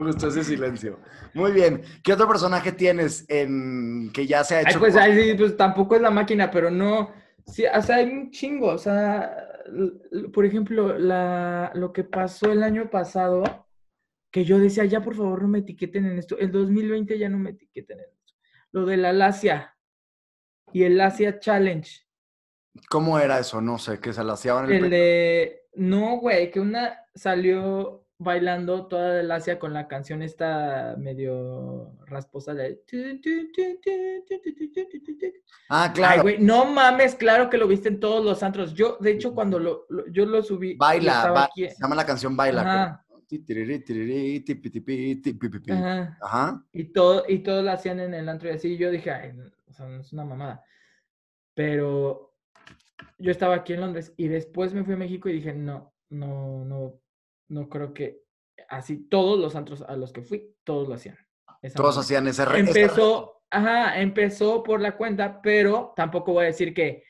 Gustó ese silencio. Muy bien. ¿Qué otro personaje tienes en que ya se ha hecho? pues, pues tampoco es la máquina, pero no. Sí, o sea, hay un chingo. O sea, por ejemplo, la, lo que pasó el año pasado, que yo decía, ya por favor no me etiqueten en esto. El 2020 ya no me etiqueten en esto. Lo de la Lacia y el Lacia Challenge. ¿Cómo era eso? No sé, que se laciaban el, el de. No, güey, que una salió bailando toda el Asia con la canción esta medio rasposa de... Ah, claro. no mames, claro que lo viste en todos los antros. Yo, de hecho, cuando lo, yo lo subí... Baila, se llama la canción Baila. Ajá. Ajá. Y, todo, y todos la hacían en el antro y así. yo dije, o sea, es una mamada. Pero yo estaba aquí en Londres y después me fui a México y dije, no, no, no, no creo que así todos los antros a los que fui, todos lo hacían. todos hacían ese reto. Empezó, ajá, empezó por la cuenta, pero tampoco voy a decir que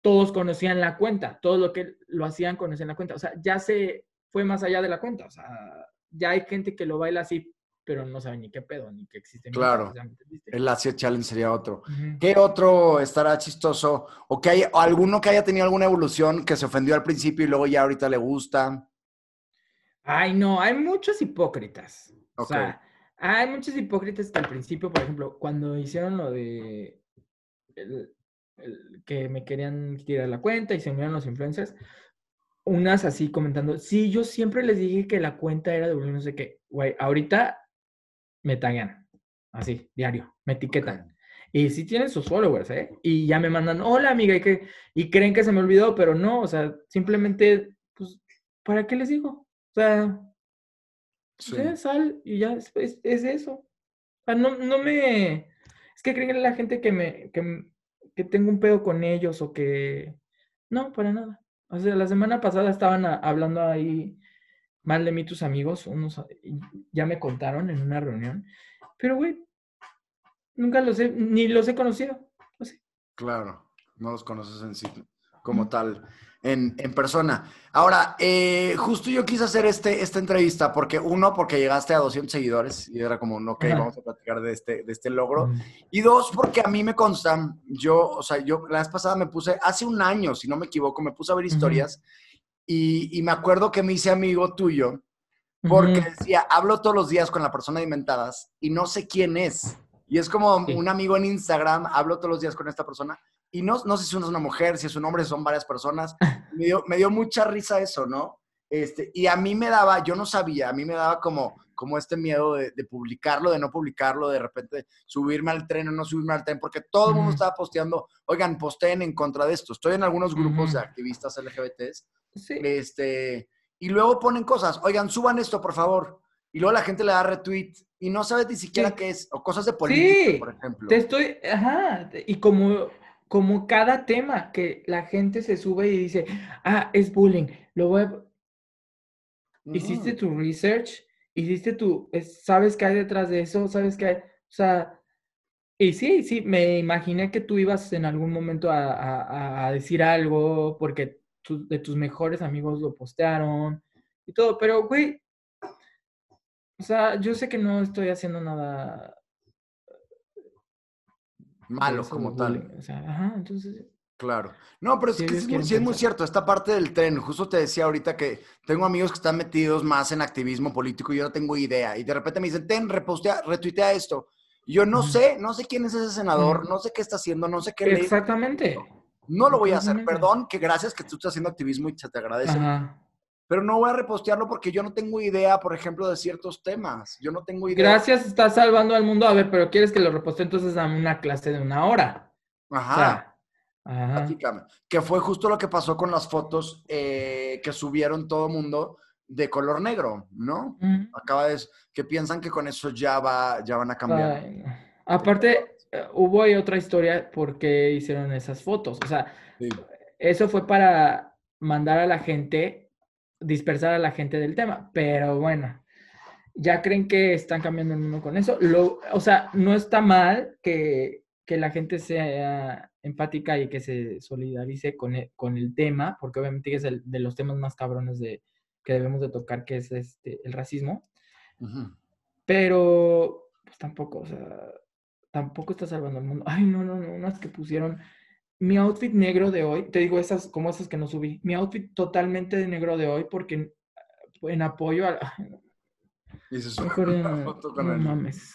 todos conocían la cuenta, todo lo que lo hacían conocían la cuenta. O sea, ya se fue más allá de la cuenta. O sea, ya hay gente que lo baila así, pero no sabe ni qué pedo, ni que existe. Claro. El Asia Challenge sería otro. ¿Qué otro estará chistoso? ¿O que hay alguno que haya tenido alguna evolución que se ofendió al principio y luego ya ahorita le gusta? Ay, no, hay muchos hipócritas. O sea, hay muchos hipócritas que al principio, por ejemplo, cuando hicieron lo de que me querían tirar la cuenta y se unieron los influencers, unas así comentando, sí, yo siempre les dije que la cuenta era de no sé qué, güey, ahorita me taguean, así, diario, me etiquetan. Y sí tienen sus followers, ¿eh? Y ya me mandan, hola amiga, y, que, y creen que se me olvidó, pero no, o sea, simplemente, pues, ¿para qué les digo? Sea, sal y ya es, es, eso. O sea, no, no me... Es que creen la gente que me... Que, que tengo un pedo con ellos o que... No, para nada. O sea, la semana pasada estaban hablando ahí mal de mí tus amigos, unos ya me contaron en una reunión, pero güey, nunca los he, ni los he conocido. Claro, no los conoces en sí como tal en, persona. Ahora, eh, justo yo quise hacer este, esta entrevista porque, uno, porque llegaste a 200 seguidores y era como, ok, vamos a platicar de este, de este logro. Y dos, porque a mí me consta, yo, o sea, yo la vez pasada me puse, hace un año, si no me equivoco, me puse a ver historias y, me acuerdo que me hice amigo tuyo porque decía, hablo todos los días con la persona de Inventadas y no sé quién es. Y es como un amigo en Instagram, hablo todos los días con esta persona y no, no sé si es una mujer, si es un hombre, si son varias personas. Me dio, me dio mucha risa eso, ¿no? Este, y a mí me daba, yo no sabía, a mí me daba como, como este miedo de, publicarlo, de no publicarlo, de repente subirme al tren o no subirme al tren, porque todo el mundo estaba posteando, oigan, posteen en contra de esto. Estoy en algunos grupos de activistas LGBTs. Sí. Este, y luego ponen cosas, oigan, suban esto, por favor. Y luego la gente le da retweet y no sabe ni siquiera qué es, o cosas de política, por ejemplo. Te estoy, ajá, y como, como cada tema que la gente se sube y dice, ah, es bullying, lo voy a... Hiciste tu research, hiciste tu, sabes qué hay detrás de eso, sabes qué hay, o sea, y sí, sí, me imaginé que tú ibas en algún momento a, decir algo porque de tus mejores amigos lo postearon y todo, pero güey, o sea, yo sé que no estoy haciendo nada malo como tal. O sea, ajá, entonces Claro. No, pero es que sí, es muy cierto, esta parte del tren, justo te decía ahorita que tengo amigos que están metidos más en activismo político y yo no tengo idea. Y de repente me dicen, ten, repostea, retuitea esto. Y yo no sé, no sé quién es ese senador, no sé qué está haciendo, no sé qué Exactamente. No lo voy a hacer, perdón, que gracias que tú estás haciendo activismo y se te agradece. Pero no voy a repostearlo porque yo no tengo idea, por ejemplo, de ciertos temas. Yo no tengo idea. Gracias, estás salvando al mundo. A ver, pero quieres que lo repostee entonces a una clase de una hora. Ajá. Que fue justo lo que pasó con las fotos eh, que subieron todo el mundo de color negro, ¿no? Acaba de que piensan que con eso ya va, ya van a cambiar. Aparte, eh, hubo ahí otra historia porque hicieron esas fotos. O sea, eso fue para mandar a la gente, dispersar a la gente del tema. Pero bueno, ya creen que están cambiando el mundo con eso. Lo, o sea, no está mal que, que la gente sea empática y que se solidarice con el, con el tema, porque obviamente es el, de los temas más cabrones de, que debemos de tocar, que es este, el racismo. Pero, pues tampoco, o sea, tampoco está salvando el mundo. Ay, no, no, no, unas que pusieron mi outfit negro de hoy, te digo esas como esas que no subí, mi outfit totalmente de negro de hoy porque en, apoyo a... Y se Mejor, no mames.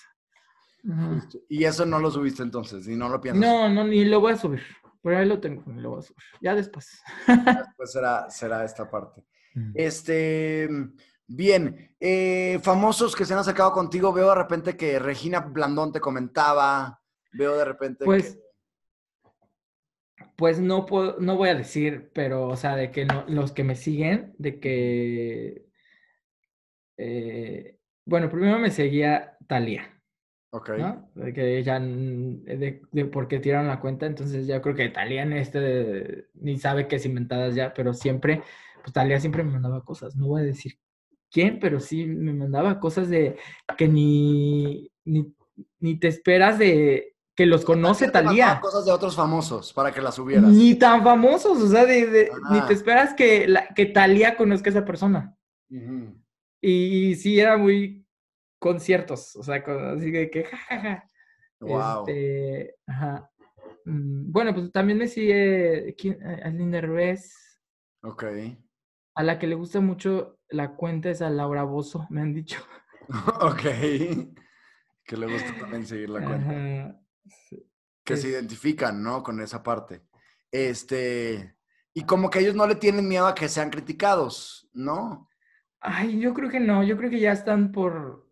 Y eso no lo subiste entonces, y no lo piensas. No, no, ni lo voy a subir. Por ahí lo tengo, ni lo voy a subir. Ya después. después será, será esta parte. Mm. Este, bien, eh, famosos que se han acercado contigo, veo de repente que Regina Blandón te comentaba, veo de repente pues, Pues no puedo, no voy a decir, pero, o sea, de que los que me siguen, de que... Eh, bueno, primero me seguía Talía. Ok. De que ella, de, de por qué tiraron la cuenta, entonces ya creo que Talía en este ni sabe qué es inventadas ya, pero siempre, pues Talía siempre me mandaba cosas, no voy a decir quién, pero sí me mandaba cosas de que ni, ni, te esperas de que los conoce Talía. Cosas de otros famosos para que las subieras. Ni tan famosos, o sea, de, ni te esperas que, la, que Talía conozca a esa persona. y sí, era muy conciertos, o sea, así de que jajaja. Wow. Este, ajá. Mm, bueno, pues también me sigue Linda Reyes. Ok. A la que le gusta mucho la cuenta es a Laura Bozo, me han dicho. ok. Que le gusta también seguir la cuenta. Que se identifican, ¿no? Con esa parte. Este. Y como que ellos no le tienen miedo a que sean criticados, ¿no? Ay, yo creo que no, yo creo que ya están por,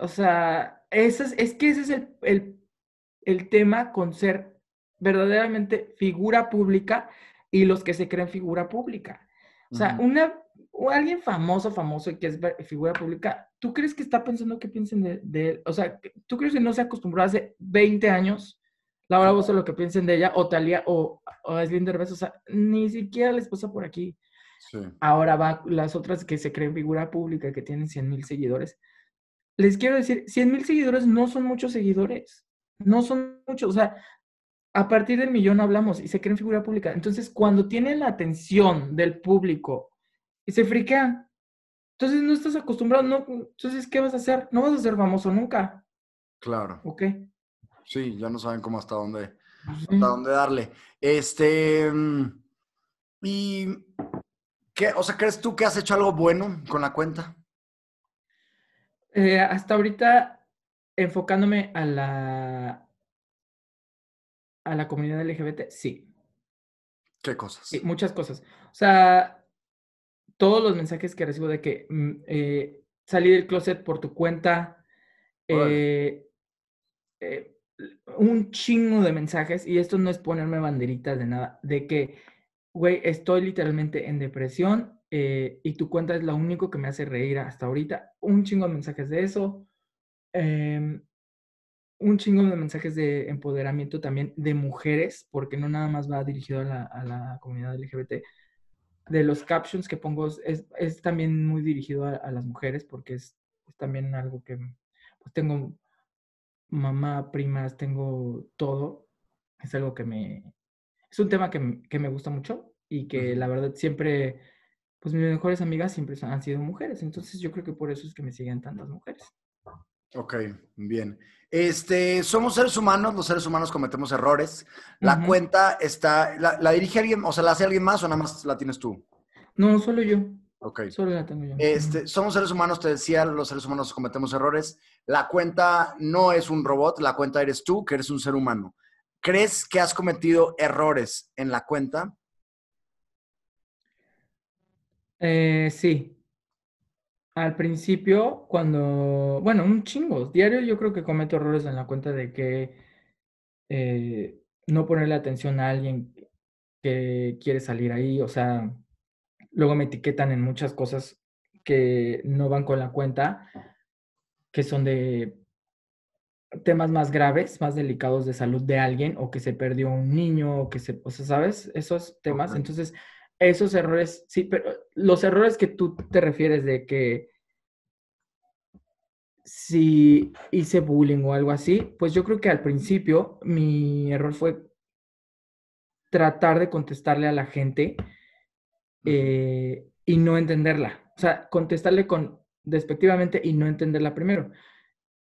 o sea, es, es que ese es el, tema con ser verdaderamente figura pública y los que se creen figura pública. O sea, una, o alguien famoso, famoso y que es figura pública, ¿tú crees que está pensando qué piensen de, él? O sea, ¿tú crees que no se acostumbró hace 20 años? Laura Bozo lo que piensen de ella, o Talía, o, o Slim o sea, ni siquiera les pasa por aquí. Ahora va las otras que se creen figura pública, que tienen 100 mil seguidores, les quiero decir, 100 mil seguidores no son muchos seguidores, no son muchos, o sea, a partir del millón hablamos y se creen figura pública. Entonces, cuando tienen la atención del público y se friquean, entonces no estás acostumbrado, no, entonces, ¿qué vas a hacer? No vas a ser famoso nunca. Claro. ¿Ok? Sí, ya no saben cómo hasta dónde, hasta dónde darle. Este, mm, y, ¿qué, o sea, crees tú que has hecho algo bueno con la cuenta? Eh, hasta ahorita, enfocándome a la, a la comunidad LGBT, sí. ¿Qué cosas? Sí, muchas cosas. O sea, todos los mensajes que recibo de que mm, eh, salí del closet por tu cuenta, eh, un chingo de mensajes, y esto no es ponerme banderitas de nada, de que güey, estoy literalmente en depresión eh, y tu cuenta es lo único que me hace reír hasta ahorita. Un chingo de mensajes de eso. Em, un chingo de mensajes de empoderamiento también de mujeres, porque no nada más va dirigido a la, comunidad LGBT. De los captions que pongo es, también muy dirigido a, las mujeres, porque es, también algo que pues tengo mamá, primas, tengo todo. Es algo que me... Es un tema que, me gusta mucho y que la verdad siempre, pues mis mejores amigas siempre han sido mujeres. Entonces yo creo que por eso es que me siguen tantas mujeres. Ok, bien. Este, somos seres humanos, los seres humanos cometemos errores. La cuenta está, la, dirige alguien, o sea, la hace alguien más o nada más la tienes tú? No, solo yo. Ok. Solo la tengo yo. Este, somos seres humanos, te decía, los seres humanos cometemos errores. La cuenta no es un robot, la cuenta eres tú, que eres un ser humano. ¿Crees que has cometido errores en la cuenta? Eh, sí, al principio, cuando, bueno, un chingo, diario yo creo que cometo errores en la cuenta de que eh, no ponerle atención a alguien que quiere salir ahí, o sea, luego me etiquetan en muchas cosas que no van con la cuenta, que son de temas más graves, más delicados de salud de alguien, o que se perdió un niño, o que se, o sea, ¿sabes? Esos temas. Entonces, esos errores, sí, pero los errores que tú te refieres de que si hice bullying o algo así, pues yo creo que al principio mi error fue tratar de contestarle a la gente eh, y no entenderla. O sea, contestarle con despectivamente y no entenderla primero.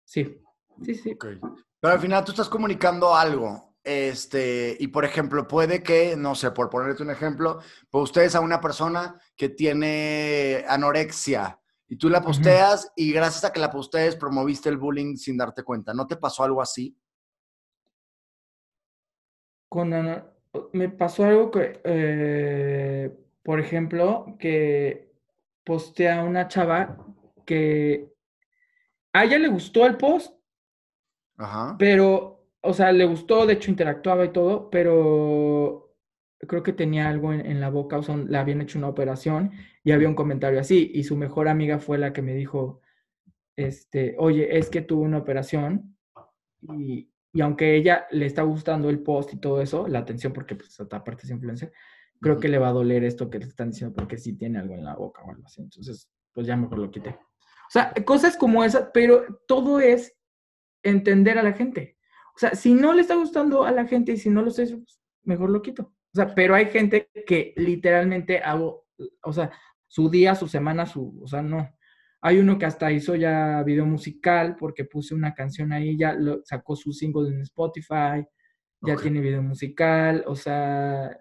Sí, sí, sí. Pero al final tú estás comunicando algo este, y por ejemplo, puede que, no sé, por ponerte un ejemplo, pues ustedes a una persona que tiene anorexia y tú la posteas y gracias a que la postees promoviste el bullying sin darte cuenta. ¿No te pasó algo así? Con me pasó algo que, eh, por ejemplo, que postea a una chava que a ella le gustó el post, Ajá. pero o sea, le gustó, de hecho interactuaba y todo, pero creo que tenía algo en, la boca, o sea, le habían hecho una operación y había un comentario así, y su mejor amiga fue la que me dijo, este, oye, es que tuvo una operación y, aunque ella le está gustando el post y todo eso, la atención, porque pues aparte es influencer, creo que le va a doler esto que le están diciendo porque sí tiene algo en la boca o algo así. Entonces, pues ya mejor lo quité. O sea, cosas como esas, pero todo es entender a la gente. O sea, si no le está gustando a la gente y si no lo sé, pues, mejor lo quito. O sea, pero hay gente que literalmente hago, o sea, su día, su semana, su, o sea, no. Hay uno que hasta hizo ya video musical porque puse una canción ahí, ya lo, sacó su single en Spotify, ya tiene video musical, o sea,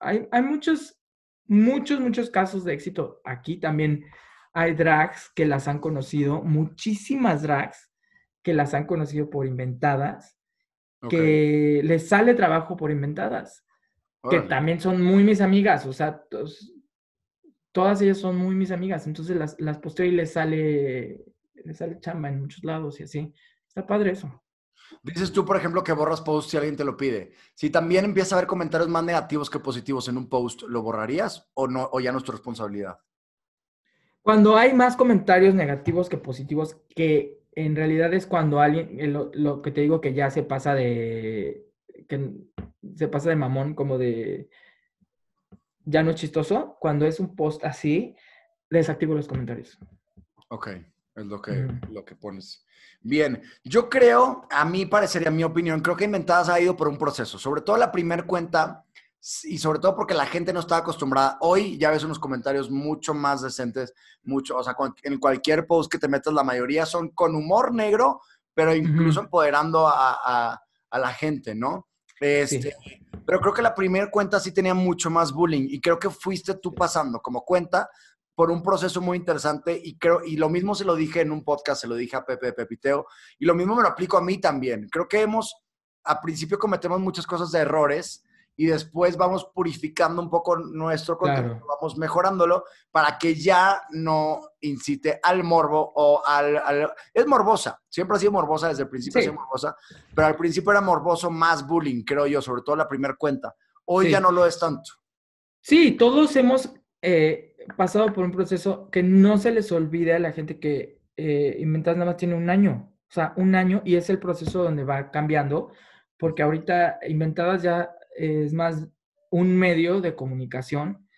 hay, hay muchos, muchos, muchos casos de éxito. Aquí también hay drags que las han conocido, muchísimas drags que las han conocido por inventadas, que les sale trabajo por inventadas, que también son muy mis amigas, o sea, todas ellas son muy mis amigas, entonces las, las posteo y les sale, les sale chamba en muchos lados y así. Está padre eso. Dices tú, por ejemplo, que borras posts si alguien te lo pide. Si también empieza a haber comentarios más negativos que positivos en un post, ¿lo borrarías o no o ya no es tu responsabilidad? Cuando hay más comentarios negativos que positivos, que en realidad es cuando alguien, eh, lo, que te digo que ya se pasa de, que se pasa de mamón, como de, ya no es chistoso, cuando es un post así, desactivo los comentarios. Ok, es lo que, lo que pones. Bien, yo creo, a mí parecería mi opinión, creo que Inventadas ha ido por un proceso, sobre todo la primera cuenta y sobre todo porque la gente no está acostumbrada. Hoy ya ves unos comentarios mucho más decentes, mucho, o sea, en cualquier post que te metas, la mayoría son con humor negro, pero incluso empoderando a, la gente, ¿no? Este, Pero creo que la primera cuenta sí tenía mucho más bullying y creo que fuiste tú pasando como cuenta por un proceso muy interesante y creo y lo mismo se lo dije en un podcast, se lo dije a Pepe Pepiteo y lo mismo me lo aplico a mí también. Creo que hemos, a principio cometemos muchas cosas de errores y después vamos purificando un poco nuestro contenido, vamos mejorándolo para que ya no incite al morbo o al, Es morbosa, siempre ha sido morbosa desde el principio, morbosa, pero al principio era morboso más bullying, creo yo, sobre todo la primera cuenta. Hoy ya no lo es tanto. Sí, todos hemos eh, pasado por un proceso que no se les olvide a la gente que eh, Inventas nada más tiene un año, o sea, un año y es el proceso donde va cambiando, porque ahorita Inventadas ya es más un medio de comunicación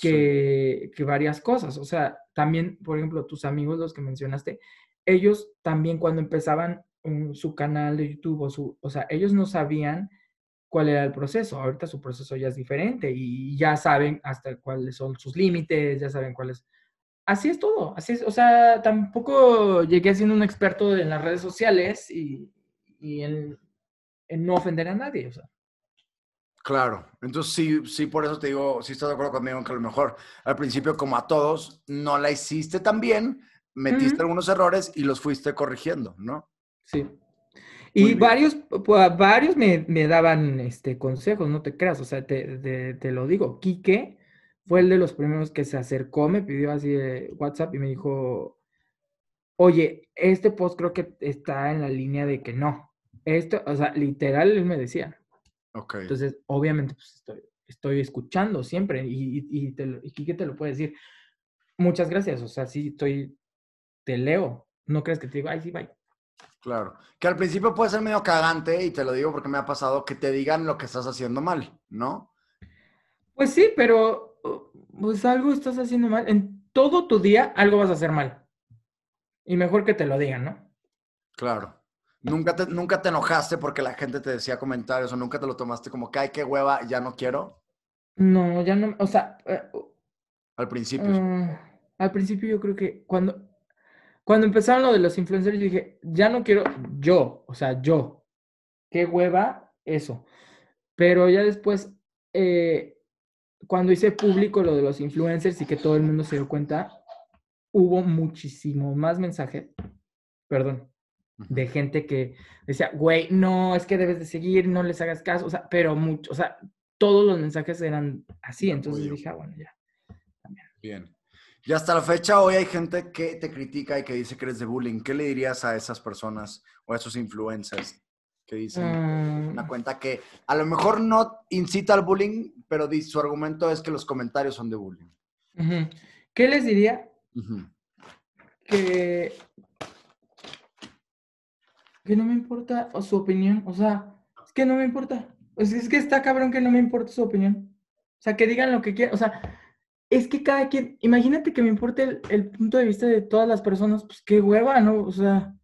que, que varias cosas. O sea, también, por ejemplo, tus amigos, los que mencionaste, ellos también cuando empezaban su canal de YouTube o su, o sea, ellos no sabían cuál era el proceso. Ahorita su proceso ya es diferente y ya saben hasta cuáles son sus límites, ya saben cuáles. Así es todo, así es. O sea, tampoco llegué siendo un experto en las redes sociales y, y en, en, no ofender a nadie, o sea. Claro, entonces sí, sí, por eso te digo, sí estás de acuerdo conmigo en que a lo mejor al principio, como a todos, no la hiciste tan bien, metiste algunos errores y los fuiste corrigiendo, ¿no? Sí. Y varios, pues, varios me, me, daban este, consejos, no te creas, o sea, te, te, lo digo. Quique fue el de los primeros que se acercó, me pidió así de WhatsApp y me dijo, oye, este post creo que está en la línea de que no. Esto, o sea, literal, él me decía. Entonces, obviamente, pues estoy, estoy escuchando siempre y, y, y, te, y Quique te lo puede decir. Muchas gracias, o sea, sí, estoy, te leo. No crees que te digo, ay, sí, bye. Claro. Que al principio puede ser medio cagante, y te lo digo porque me ha pasado, que te digan lo que estás haciendo mal, ¿no? Pues sí, pero pues algo estás haciendo mal. En todo tu día algo vas a hacer mal. Y mejor que te lo digan, ¿no? Claro. ¿Nunca te, ¿Nunca te enojaste porque la gente te decía comentarios o nunca te lo tomaste como que, ay, qué hueva, ya no quiero? No, ya no, o sea... Eh, al principio. Uh, al principio yo creo que cuando, cuando empezaron lo de los influencers, dije, ya no quiero yo, o sea, yo. Qué hueva eso. Pero ya después, eh, cuando hice público lo de los influencers y que todo el mundo se dio cuenta, hubo muchísimo más mensajes, perdón, de gente que decía, güey, no, es que debes de seguir, no les hagas caso, o sea, pero mucho, o sea, todos los mensajes eran así, entonces dije, ah, bueno, ya. También. Bien. Y hasta la fecha hoy hay gente que te critica y que dice que eres de bullying. ¿Qué le dirías a esas personas o a esos influencers que dicen una mm. cuenta que a lo mejor no incita al bullying, pero su argumento es que los comentarios son de bullying? ¿Qué les diría? Que que no me importa su opinión, o sea, es que no me importa. es que está cabrón que no me importa su opinión. O sea, que digan lo que quieran, o sea, es que cada quien, imagínate que me importe el, punto de vista de todas las personas, pues qué hueva, ¿no? O sea,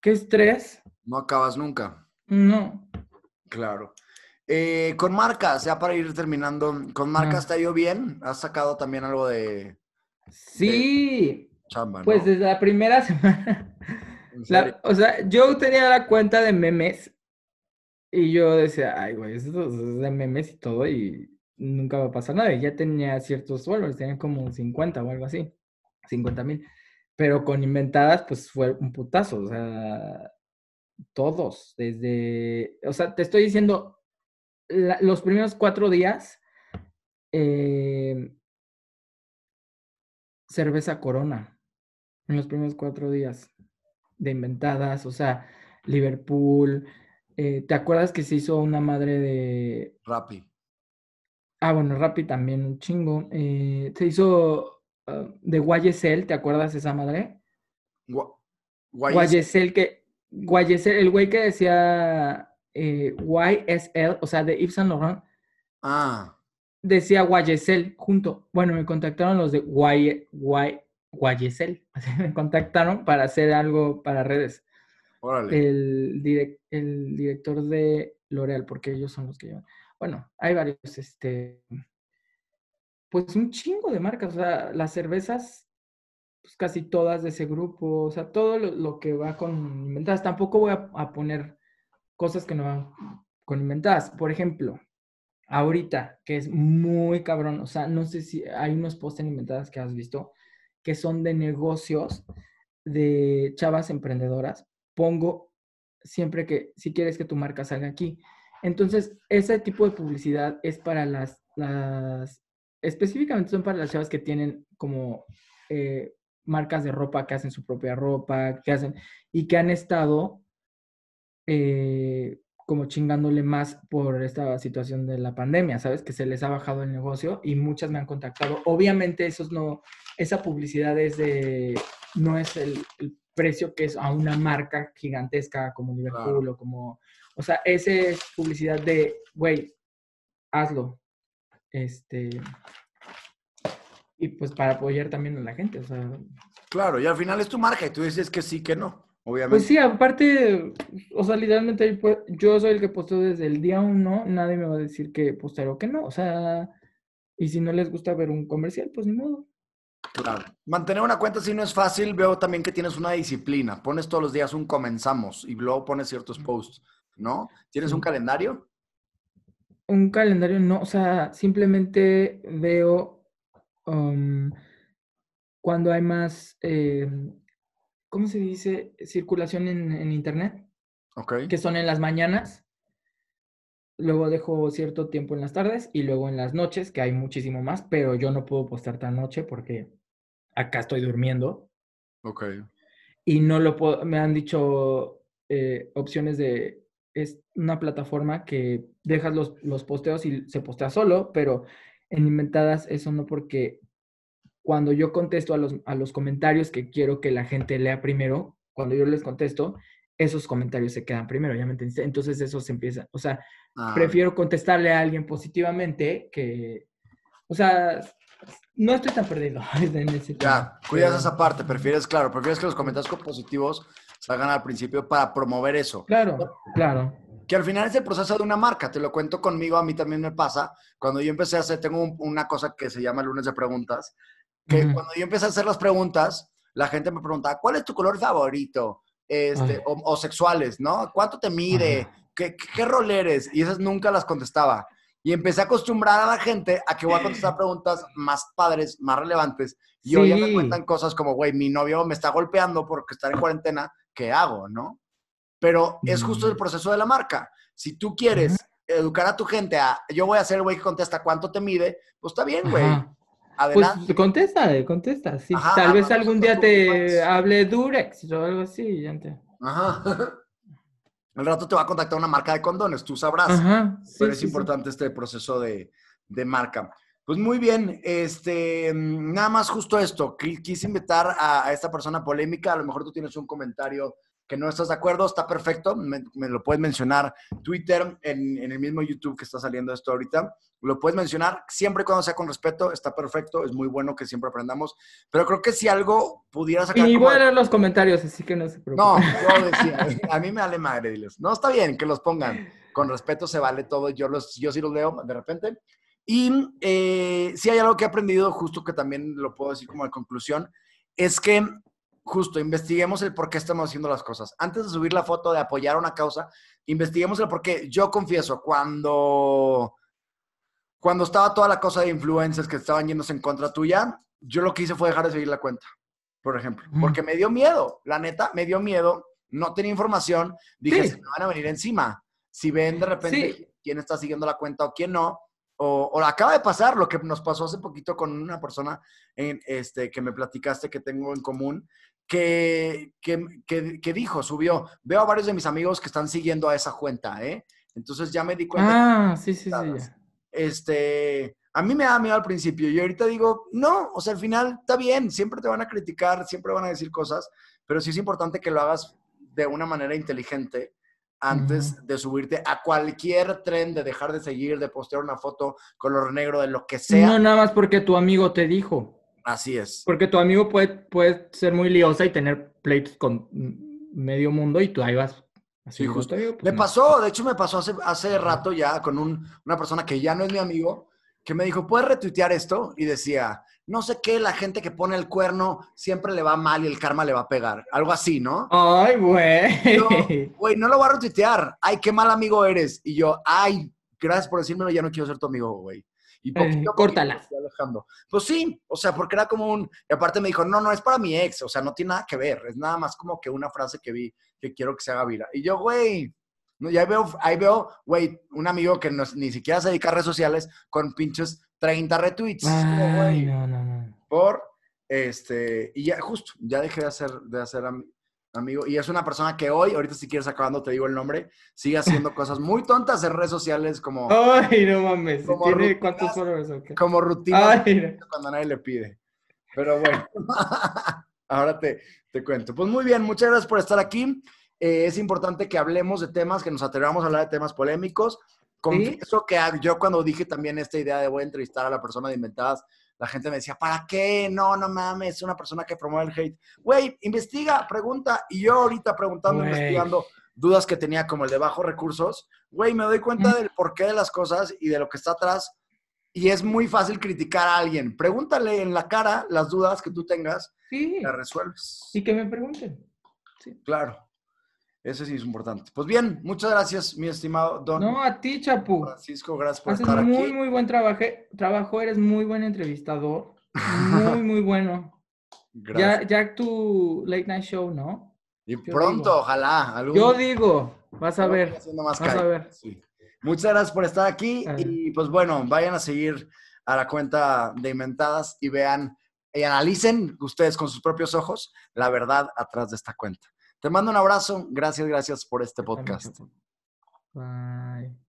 qué estrés. No acabas nunca. No. Claro. Eh, con marcas, ya para ir terminando, ¿con marcas te ha ido bien? ¿Has sacado también algo de... Sí. chamba, Pues desde la primera semana. O sea, yo tenía la cuenta de memes y yo decía, ay, güey, eso es de memes y todo y nunca va a pasar nada. ya tenía ciertos followers, tenía como 50 o algo así, 50 mil. Pero con inventadas, pues fue un putazo, o sea, todos, desde, o sea, te estoy diciendo, los primeros cuatro días, eh, cerveza corona, en los primeros cuatro días de inventadas, o sea, Liverpool, eh, ¿te acuerdas que se hizo una madre de... Rappi. Ah, bueno, Rappi también, un chingo. Eh, se hizo ah, de Guayesel, ¿te acuerdas esa madre? Guayesel que. Guayesel, el güey que decía eh, YSL, o sea, de Yves Saint Laurent. Ah. Decía Guayesel junto. Bueno, me contactaron los de Guay, Guay, Guayesel. me contactaron para hacer algo para redes. Órale. El, el director de L'Oreal, porque ellos son los que llevan bueno, hay varios, este, pues un chingo de marcas, o sea, las cervezas, pues casi todas de ese grupo, o sea, todo lo, que va con inventadas. Tampoco voy a, poner cosas que no van con inventadas. Por ejemplo, ahorita, que es muy cabrón, o sea, no sé si hay unos posts en inventadas que has visto que son de negocios de chavas emprendedoras. Pongo siempre que si quieres que tu marca salga aquí, entonces, ese tipo de publicidad es para las, las específicamente son para las chavas que tienen como eh, marcas de ropa, que hacen su propia ropa, que hacen, y que han estado eh, como chingándole más por esta situación de la pandemia, ¿sabes? Que se les ha bajado el negocio y muchas me han contactado. Obviamente esos no, esa publicidad es de, no es el, precio que es a una marca gigantesca como Liverpool o como, o sea, esa es publicidad de, güey, hazlo. Este, y pues para apoyar también a la gente, o sea. Claro, y al final es tu marca y tú dices que sí, que no. Pues sí, aparte, o sea, literalmente yo soy el que posteo desde el día uno, nadie me va a decir que posteo o que no, o sea, y si no les gusta ver un comercial, pues ni modo. Claro. Mantener una cuenta si no es fácil, veo también que tienes una disciplina. Pones todos los días un comenzamos y luego pones ciertos posts, ¿no? ¿Tienes un calendario? Un calendario no, o sea, simplemente veo um, cuando hay más eh, ¿cómo se dice? Circulación en, Internet. Ok. Que son en las mañanas. Luego dejo cierto tiempo en las tardes y luego en las noches, que hay muchísimo más, pero yo no puedo postar tan noche porque acá estoy durmiendo. Ok. Y no lo puedo, me han dicho eh, opciones de, es una plataforma que dejas los, los posteos y se postea solo, pero en Inventadas eso no porque cuando yo contesto a los, a los comentarios que quiero que la gente lea primero, cuando yo les contesto, esos comentarios se quedan primero, ¿ya me entendiste? Entonces eso se empieza, o sea, ah, prefiero contestarle a alguien positivamente que, o sea, no estoy tan perdido Ya, cuidas esa parte, prefieres, claro, prefieres que los comentarios positivos salgan al principio para promover eso. Claro, claro. Que al final es el proceso de una marca, te lo cuento conmigo, a mí también me pasa. Cuando yo empecé a hacer, tengo una cosa que se llama lunes de preguntas, que cuando yo empecé a hacer las preguntas, la gente me preguntaba, ¿cuál es tu color favorito? Este, o, sexuales, ¿no? ¿Cuánto te mide? ¿Qué, ¿Qué, rol eres? Y esas nunca las contestaba. Y empecé a acostumbrar a la gente a que voy a contestar preguntas más padres, más relevantes. Y hoy ya me cuentan cosas como, güey, mi novio me está golpeando porque está en cuarentena, ¿qué hago, no? Pero es justo el mm. proceso de la marca. Si tú quieres educar a tu gente a, yo voy a ser el güey que contesta cuánto te mide, pues está bien, güey. Adelante. Pues contesta, contesta. Sí, tal vez algún día te hable Durex o algo así. Ajá. El rato te va a contactar una marca de condones, tú sabrás. Ajá. Pero es importante este proceso de, de, marca. Pues muy bien, este, nada más justo esto. Quise invitar a, a esta persona polémica. A lo mejor tú tienes un comentario que no estás de acuerdo, está perfecto, me, lo puedes mencionar Twitter, en, el mismo YouTube que está saliendo esto ahorita, lo puedes mencionar siempre y cuando sea con respeto, está perfecto, es muy bueno que siempre aprendamos, pero creo que si algo pudiera sacar... Y voy a leer los comentarios, así que no se preocupen. No, yo decía, a mí me vale madre, diles, no, está bien que los pongan, con respeto se vale todo, yo, los, yo sí los leo de repente. Y eh, si hay algo que he aprendido, justo que también lo puedo decir como de conclusión, es que justo, investiguemos el por qué estamos haciendo las cosas. Antes de subir la foto de apoyar una causa, investiguemos el por qué. Yo confieso, cuando, cuando estaba toda la cosa de influencers que estaban yéndose en contra tuya, yo lo que hice fue dejar de seguir la cuenta, por ejemplo, porque me dio miedo, la neta, me dio miedo, no tenía información, dije, se me van a venir encima. Si ven de repente quién está siguiendo la cuenta o quién no, o, o, acaba de pasar lo que nos pasó hace poquito con una persona en, este, que me platicaste que tengo en común, que, que, dijo, subió, veo a varios de mis amigos que están siguiendo a esa cuenta, ¿eh? Entonces ya me di cuenta. Ah, sí, sí, sí. Este, a mí me da miedo al principio y ahorita digo, no, o sea, al final está bien, siempre te van a criticar, siempre van a decir cosas, pero sí es importante que lo hagas de una manera inteligente antes de subirte a cualquier tren, de dejar de seguir, de postear una foto color negro, de lo que sea. No, nada más porque tu amigo te dijo. Así es. Porque tu amigo puede, puede ser muy liosa y tener pleitos con medio mundo y tú ahí vas. Así justo. Pues me pasó, de hecho me pasó hace, hace rato ya con una persona que ya no es mi amigo, que me dijo, ¿puedes retuitear esto? Y decía, no sé qué, la gente que pone el cuerno siempre le va mal y el karma le va a pegar. Algo así, ¿no? Ay, güey. Güey, no lo voy a retuitear. Ay, qué mal amigo eres. Y yo, ay, gracias por decírmelo, ya no quiero ser tu amigo, güey. Y poquito, córtala. Pues sí, o sea, porque era como un... Y aparte me dijo, no, no, es para mi ex, o sea, no tiene nada que ver, es nada más como que una frase que vi que quiero que se haga vida. Y yo, güey, no, ya veo, ahí veo, güey, un amigo que no, ni siquiera se dedica a redes sociales con pinches 30 retweets. Ay, no, no, no. Por, este, y ya, justo, ya dejé de hacer, de hacer amigo. Y es una persona que hoy, ahorita si quieres acabando te digo el nombre, sigue haciendo cosas muy tontas en redes sociales como... Ay, no mames. ¿Tiene cuántos followers o qué? Como rutina cuando nadie le pide. Pero bueno, ahora te, te cuento. Pues muy bien, muchas gracias por estar aquí. Eh, es importante que hablemos de temas, que nos atrevamos a hablar de temas polémicos. Confieso que yo cuando dije también esta idea de voy a entrevistar a la persona de Inventadas, la gente me decía, ¿para qué? No, no mames, es una persona que promueve el hate. Güey, investiga, pregunta. Y yo ahorita preguntando, investigando dudas que tenía como el de bajos recursos, güey, me doy cuenta del porqué de las cosas y de lo que está atrás. Y es muy fácil criticar a alguien. Pregúntale en la cara las dudas que tú tengas sí. las resuelves. Y que me pregunten. Sí. Claro. Eso sí es importante. Pues bien, muchas gracias, mi estimado Don. No, a ti, Chapu. Francisco, gracias por Haces estar muy, aquí. muy buen trabajo, trabajo, eres muy buen entrevistador. Muy, muy bueno. Gracias. Ya, ya tu late night show, ¿no? Y pronto, ojalá. Yo digo, vas a ver. Vas a ver. Muchas gracias por estar aquí. Y pues bueno, vayan a seguir a la cuenta de Inventadas y vean y analicen ustedes con sus propios ojos la verdad atrás de esta cuenta. Te mando un abrazo. Gracias, gracias por este podcast. Bye.